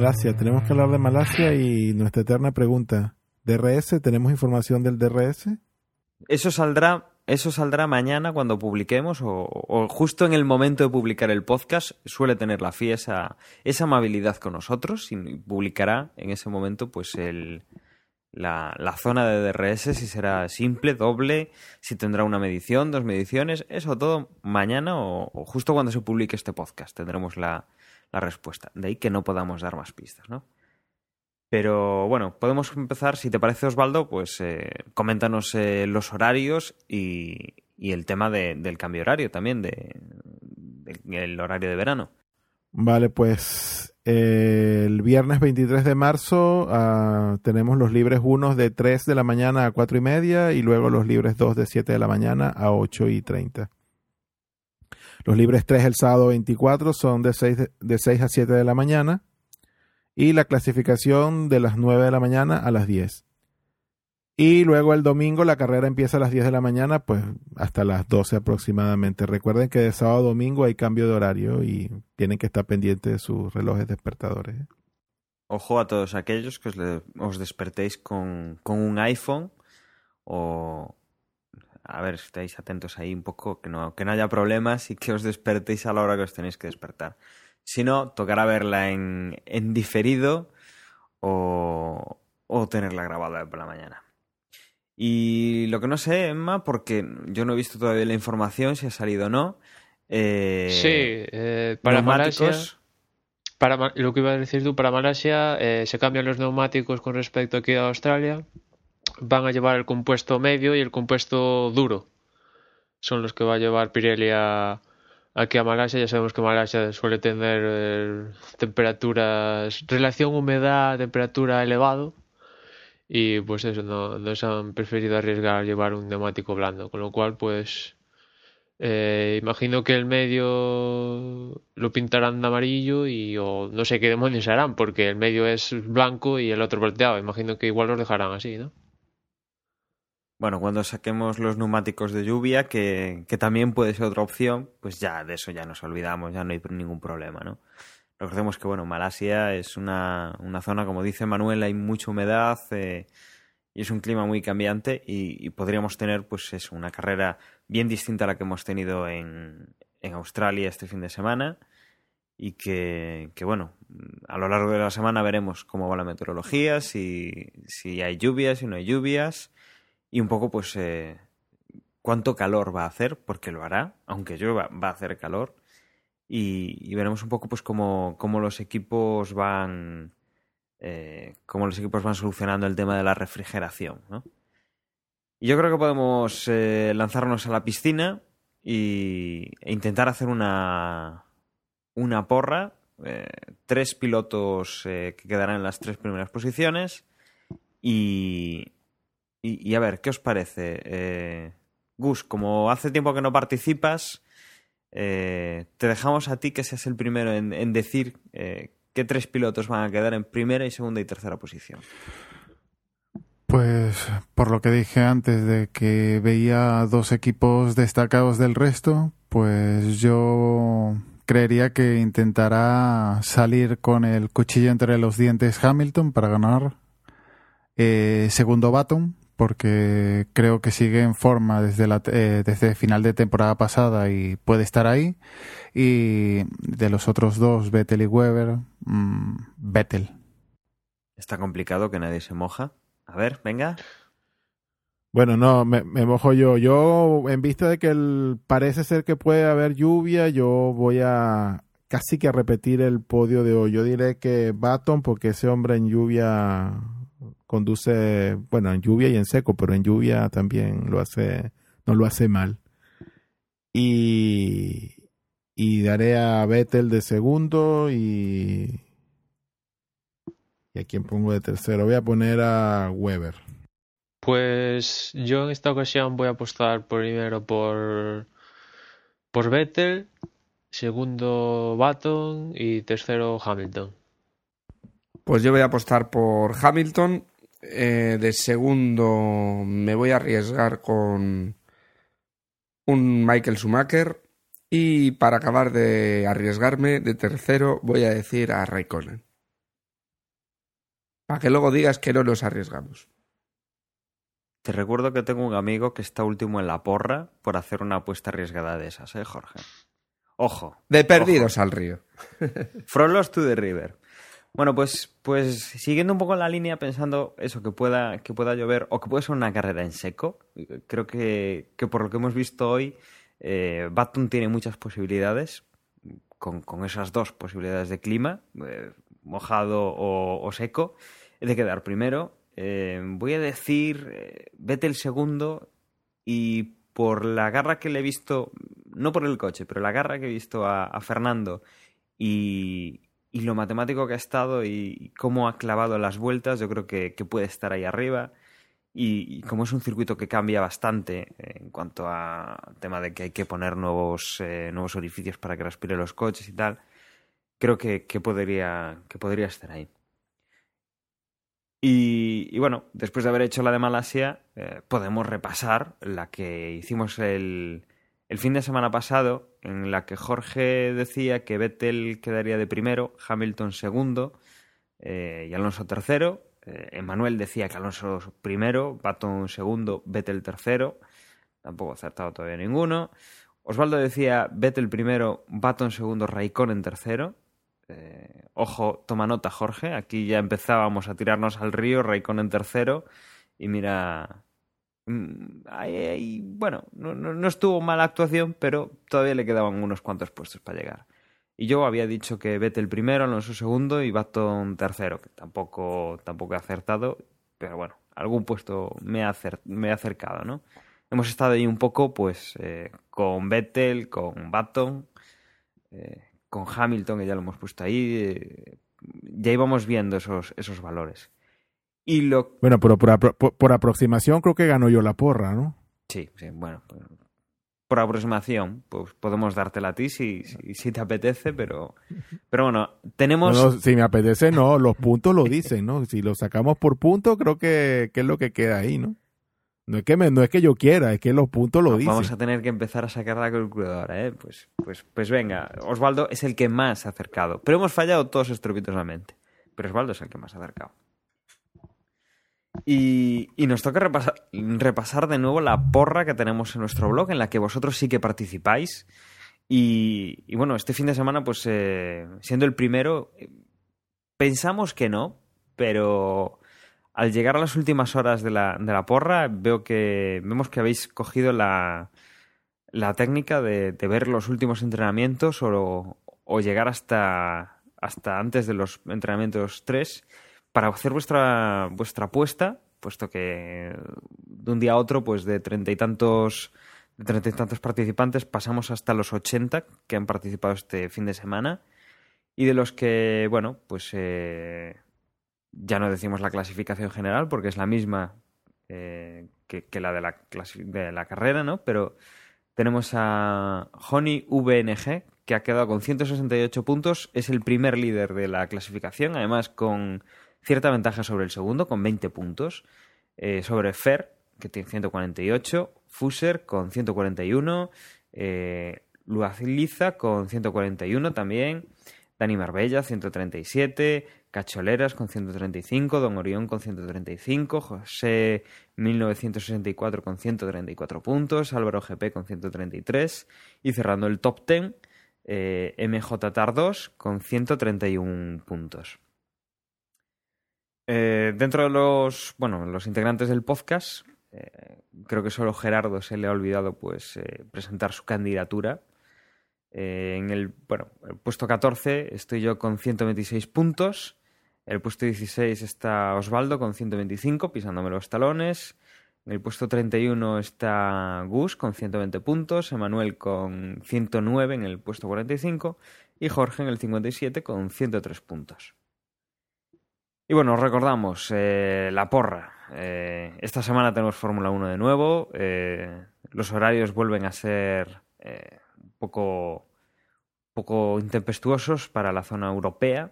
Speaker 3: Malasia, tenemos que hablar de Malasia y nuestra eterna pregunta, ¿DRS? ¿Tenemos información del DRS?
Speaker 1: Eso saldrá, eso saldrá mañana cuando publiquemos o, justo en el momento de publicar el podcast. Suele tener la FIA esa, esa amabilidad con nosotros y publicará en ese momento pues el, la, la zona de DRS, si será simple, doble, si tendrá una medición, dos mediciones, eso todo mañana o justo cuando se publique este podcast tendremos la, la respuesta. De ahí que no podamos dar más pistas, ¿no? Pero bueno, podemos empezar, si te parece Osvaldo, pues eh, coméntanos eh, los horarios y, y el tema de, del cambio horario también, de, el horario de verano.
Speaker 3: Vale, pues eh, el viernes 23 de marzo ah, tenemos los libres unos de 3 de la mañana a 4 y media y luego los libres 2 de 7 de la mañana a 8 y 30. Los libres 3 el sábado 24 son de 6, de, de 6 a 7 de la mañana y la clasificación de las 9 de la mañana a las 10. Y luego el domingo la carrera empieza a las 10 de la mañana, pues hasta las 12 aproximadamente. Recuerden que de sábado a domingo hay cambio de horario y tienen que estar pendientes de sus relojes despertadores. ¿eh?
Speaker 1: Ojo a todos aquellos que os, os despertéis con, con un iPhone o... A ver, estéis atentos ahí un poco, que no, que no haya problemas y que os despertéis a la hora que os tenéis que despertar. Si no, tocará verla en, en diferido o, o tenerla grabada por la mañana. Y lo que no sé, Emma, porque yo no he visto todavía la información, si ha salido o no. eh,
Speaker 4: Sí, eh, para Malasia, para lo que iba a decir tú, para Malasia eh, se cambian los neumáticos con respecto aquí a Australia. Van a llevar el compuesto medio y el compuesto duro. Son los que va a llevar Pirelli a- aquí a Malasia. Ya sabemos que Malasia suele tener eh, temperaturas, relación humedad-temperatura elevado. Y pues eso, no, no se han preferido arriesgar llevar un neumático blando. Con lo cual, pues eh, imagino que el medio lo pintarán de amarillo y o no sé qué demonios harán, porque el medio es blanco y el otro volteado. Imagino que igual los dejarán así, ¿no?
Speaker 1: Bueno, cuando saquemos los neumáticos de lluvia, que, que también puede ser otra opción, pues ya de eso ya nos olvidamos, ya no hay ningún problema, ¿no? Recordemos que, bueno, Malasia es una, una zona, como dice Manuel, hay mucha humedad eh, y es un clima muy cambiante y, podríamos tener, pues eso, una carrera bien distinta a la que hemos tenido en, en Australia este fin de semana y que, que, bueno, a lo largo de la semana veremos cómo va la meteorología, si, si hay lluvias, si no hay lluvias y un poco pues eh, cuánto calor va a hacer, porque lo hará, aunque llueva, va a hacer calor. Y, veremos un poco pues cómo, cómo los equipos van eh, cómo los equipos van solucionando el tema de la refrigeración, ¿no? Yo creo que podemos eh, lanzarnos a la piscina y, e intentar hacer una, una porra. eh, tres pilotos que quedarán en las tres primeras posiciones. Y, y, a ver, ¿qué os parece? Eh, Gus, como hace tiempo que no participas, eh, te dejamos a ti que seas el primero en, en decir eh, qué tres pilotos van a quedar en primera y segunda y tercera posición.
Speaker 10: Pues por lo que dije antes de que veía dos equipos destacados del resto, pues yo creería que intentará salir con el cuchillo entre los dientes Hamilton para ganar eh, segundo Baton, porque creo que sigue en forma desde la eh, desde final de temporada pasada y puede estar ahí. Y de los otros dos, Vettel y Weber, mmm, Vettel.
Speaker 1: Está complicado que nadie se moja. A ver, venga.
Speaker 3: Bueno, no, me, me mojo yo. Yo, en vista de que el, parece ser que puede haber lluvia, yo voy a casi que a repetir el podio de hoy. Yo diré que Baton, porque ese hombre en lluvia conduce, bueno, en lluvia y en seco, pero en lluvia también lo hace, no lo hace mal. Y, y daré a Vettel de segundo y, y a quién pongo de tercero. Voy a poner a Weber.
Speaker 4: Pues yo en esta ocasión voy a apostar primero por por Vettel, segundo Baton y tercero Hamilton.
Speaker 2: Pues yo voy a apostar por Hamilton. Eh, de segundo me voy a arriesgar con un Michael Schumacher. Y para acabar de arriesgarme, de tercero voy a decir a Raikkonen. Para que luego digas que no nos arriesgamos.
Speaker 1: Te recuerdo que tengo un amigo que está último en la porra por hacer una apuesta arriesgada de esas, ¿eh, Jorge? Ojo.
Speaker 2: De perdidos ojo. al río.
Speaker 1: From lost to the river. Bueno, pues, pues siguiendo un poco la línea, pensando eso, que pueda, que pueda llover o que puede ser una carrera en seco, creo que, que por lo que hemos visto hoy, eh, tiene muchas posibilidades, con, con, esas dos posibilidades de clima, eh, mojado o, seco, de quedar primero. Eh, voy a decir, eh, vete el segundo y por la garra que le he visto, no por el coche, pero la garra que he visto a Fernando y, y, lo matemático que ha estado y cómo ha clavado las vueltas, yo creo que, que puede estar ahí arriba. Y, como es un circuito que cambia bastante en cuanto a tema de que hay que poner nuevos, eh, nuevos orificios para que respire los coches y tal, creo que, que, podría, que podría estar ahí. Y, y, bueno, después de haber hecho la de Malasia, eh, podemos repasar la que hicimos el, el fin de semana pasado, en la que Jorge decía que Vettel quedaría de primero, Hamilton segundo eh, y Alonso tercero. Eh, Emanuel decía que Alonso primero, Baton segundo, Vettel tercero. Tampoco acertado todavía ninguno. Osvaldo decía Vettel primero, Baton segundo, Raikkonen tercero. Eh, ojo, toma nota, Jorge. Aquí ya empezábamos a tirarnos al río, Raikkonen tercero. Y mira. Ahí, bueno, no, estuvo mala actuación, pero todavía le quedaban unos cuantos puestos para llegar. Y yo había dicho que Vettel primero, Alonso segundo y Baton tercero, que tampoco, tampoco he acertado, pero bueno, algún puesto me ha, acercado, ¿no? Hemos estado ahí un poco, pues, eh, con Vettel, con Baton, eh, con Hamilton, que ya lo hemos puesto ahí, eh, ya íbamos viendo esos, esos valores. Y lo...
Speaker 3: Bueno, pero por, por, por, aproximación creo que ganó yo la porra, ¿no?
Speaker 1: Sí, sí, bueno. Por aproximación, pues podemos dártela a ti si, si, si te apetece, pero, pero bueno, tenemos...
Speaker 3: No, no, si me apetece, no, los puntos lo dicen, ¿no? Si lo sacamos por punto, creo que, que es lo que queda ahí, ¿no? No es que me, no es que yo quiera, es que los puntos lo
Speaker 1: no,
Speaker 3: dicen.
Speaker 1: Vamos a tener que empezar a sacar la calculadora, ¿eh? Pues, pues, pues venga, Osvaldo es el que más se ha acercado. Pero hemos fallado todos estrepitosamente. Pero Osvaldo es el que más se ha acercado. Y, nos toca repasar, de nuevo la porra que tenemos en nuestro blog, en la que vosotros sí que participáis. Y, bueno, este fin de semana, pues eh, siendo el primero, pensamos que no, pero al llegar a las últimas horas de la, de la porra, veo que vemos que habéis cogido la, la técnica de, de, ver los últimos entrenamientos o, o llegar hasta, hasta antes de los entrenamientos 3 para hacer vuestra, vuestra apuesta, puesto que de un día a otro, pues de treinta y tantos de treinta y tantos participantes pasamos hasta los 80 que han participado este fin de semana y de los que, bueno, pues eh, ya no decimos la clasificación general porque es la misma eh, que, que, la de la, de la carrera, ¿no? Pero tenemos a Honey VNG que ha quedado con 168 puntos, es el primer líder de la clasificación, además con cierta ventaja sobre el segundo, con 20 puntos. Eh, sobre Fer, que tiene 148. Fuser con 141. Eh, Luaziliza con 141 también. Dani Marbella, 137. Cacholeras con 135. Don Orión con 135. José 1964 con 134 puntos. Álvaro GP con 133. Y cerrando el top 10, eh, MJ Tardos con 131 puntos. Eh, dentro de los, bueno, los integrantes del podcast, eh, creo que solo Gerardo se le ha olvidado pues eh, presentar su candidatura. Eh, en el, bueno, el puesto 14 estoy yo con 126 puntos. El puesto 16 está Osvaldo con 125, pisándome los talones. En el puesto 31 está Gus con 120 puntos, Emanuel con 109 en el puesto 45 y Jorge en el 57 con 103 puntos. Y bueno, recordamos eh, la porra. Eh, esta semana tenemos Fórmula 1 de nuevo. Eh, los horarios vuelven a ser un poco, poco intempestuosos para la zona europea.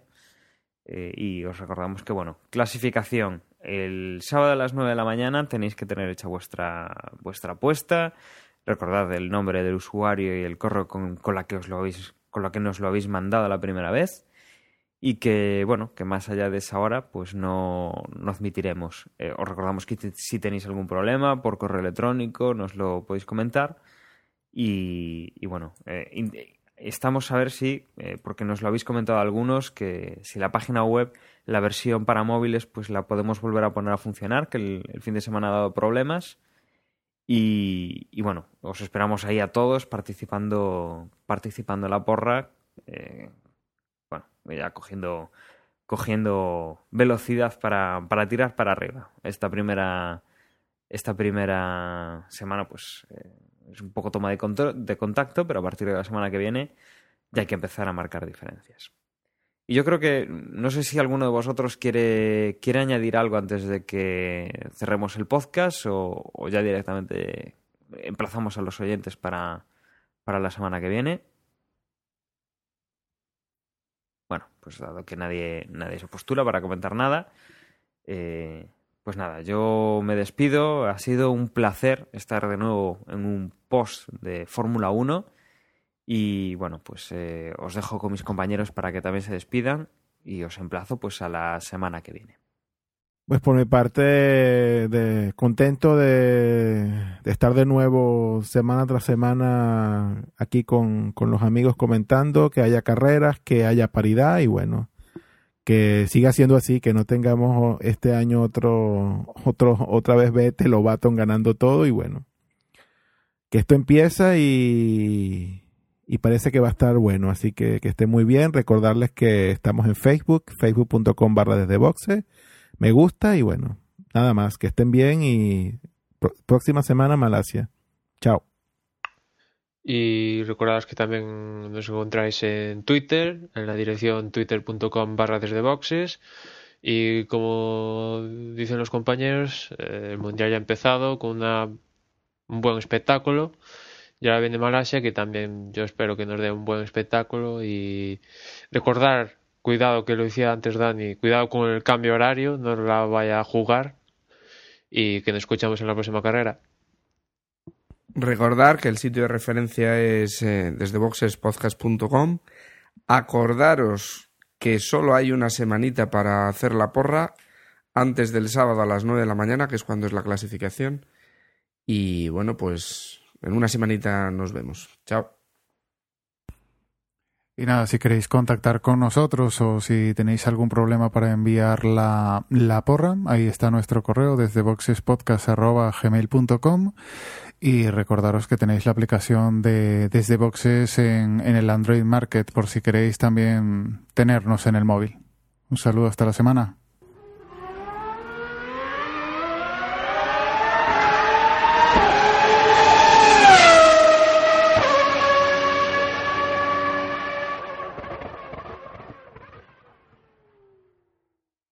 Speaker 1: Y os recordamos que, bueno, clasificación. El sábado a las 9 de la mañana tenéis que tener hecha vuestra, vuestra apuesta. Recordad el nombre del usuario y el correo con, con, la que os lo habéis, con la que nos lo habéis mandado la primera vez y que, bueno, que más allá de esa hora, pues no, no admitiremos. Eh, os recordamos que si tenéis algún problema por correo electrónico, nos lo podéis comentar. Y, bueno, eh, estamos a ver si, eh, porque nos lo habéis comentado algunos, que si la página web, la versión para móviles, pues la podemos volver a poner a funcionar, que el, fin de semana ha dado problemas. Y, bueno, os esperamos ahí a todos participando, participando en la porra. Eh, ya cogiendo, cogiendo velocidad para, para tirar para arriba. Esta primera, esta primera semana, pues eh, es un poco toma de, de contacto, pero a partir de la semana que viene ya hay que empezar a marcar diferencias. Y yo creo que, no sé si alguno de vosotros quiere, quiere añadir algo antes de que cerremos el podcast o, ya directamente emplazamos a los oyentes para, para la semana que viene. Bueno, pues dado que nadie, nadie se postula para comentar nada, eh, pues nada, yo me despido. Ha sido un placer estar de nuevo en un post de Fórmula 1. Y bueno, pues eh, os dejo con mis compañeros para que también se despidan y os emplazo pues a la semana que viene.
Speaker 3: Pues por mi parte, de, contento de, estar de nuevo semana tras semana aquí con, con los amigos comentando, que haya carreras, que haya paridad y bueno, que siga siendo así, que no tengamos este año otro, otro, otra vez Vettel lo Baton ganando todo y bueno, que esto empieza y, y parece que va a estar bueno, así que que esté muy bien, recordarles que estamos en Facebook, facebook.com barra desde boxe, me gusta y bueno, nada más, que estén bien y próxima semana Malasia. Chao.
Speaker 4: Y recordaros que también nos encontráis en Twitter, en la dirección twitter.com barra desde boxes. Y como dicen los compañeros, eh, el Mundial ya ha empezado con una, un buen espectáculo. Y ahora viene Malasia, que también yo espero que nos dé un buen espectáculo. Y recordar, cuidado que lo decía antes Dani, cuidado con el cambio horario, no la vaya a jugar. Y que nos escuchamos en la próxima carrera.
Speaker 2: Recordar que el sitio de referencia es eh, desde boxespodcast.com. Acordaros que solo hay una semanita para hacer la porra antes del sábado a las 9 de la mañana, que es cuando es la clasificación. Y bueno, pues en una semanita nos vemos. Chao.
Speaker 10: Y nada, si queréis contactar con nosotros o si tenéis algún problema para enviar la, la porra, ahí está nuestro correo desde boxespodcast.gmail.com y recordaros que tenéis la aplicación de Desde Boxes en, en el Android Market por si queréis también tenernos en el móvil. Un saludo hasta la semana.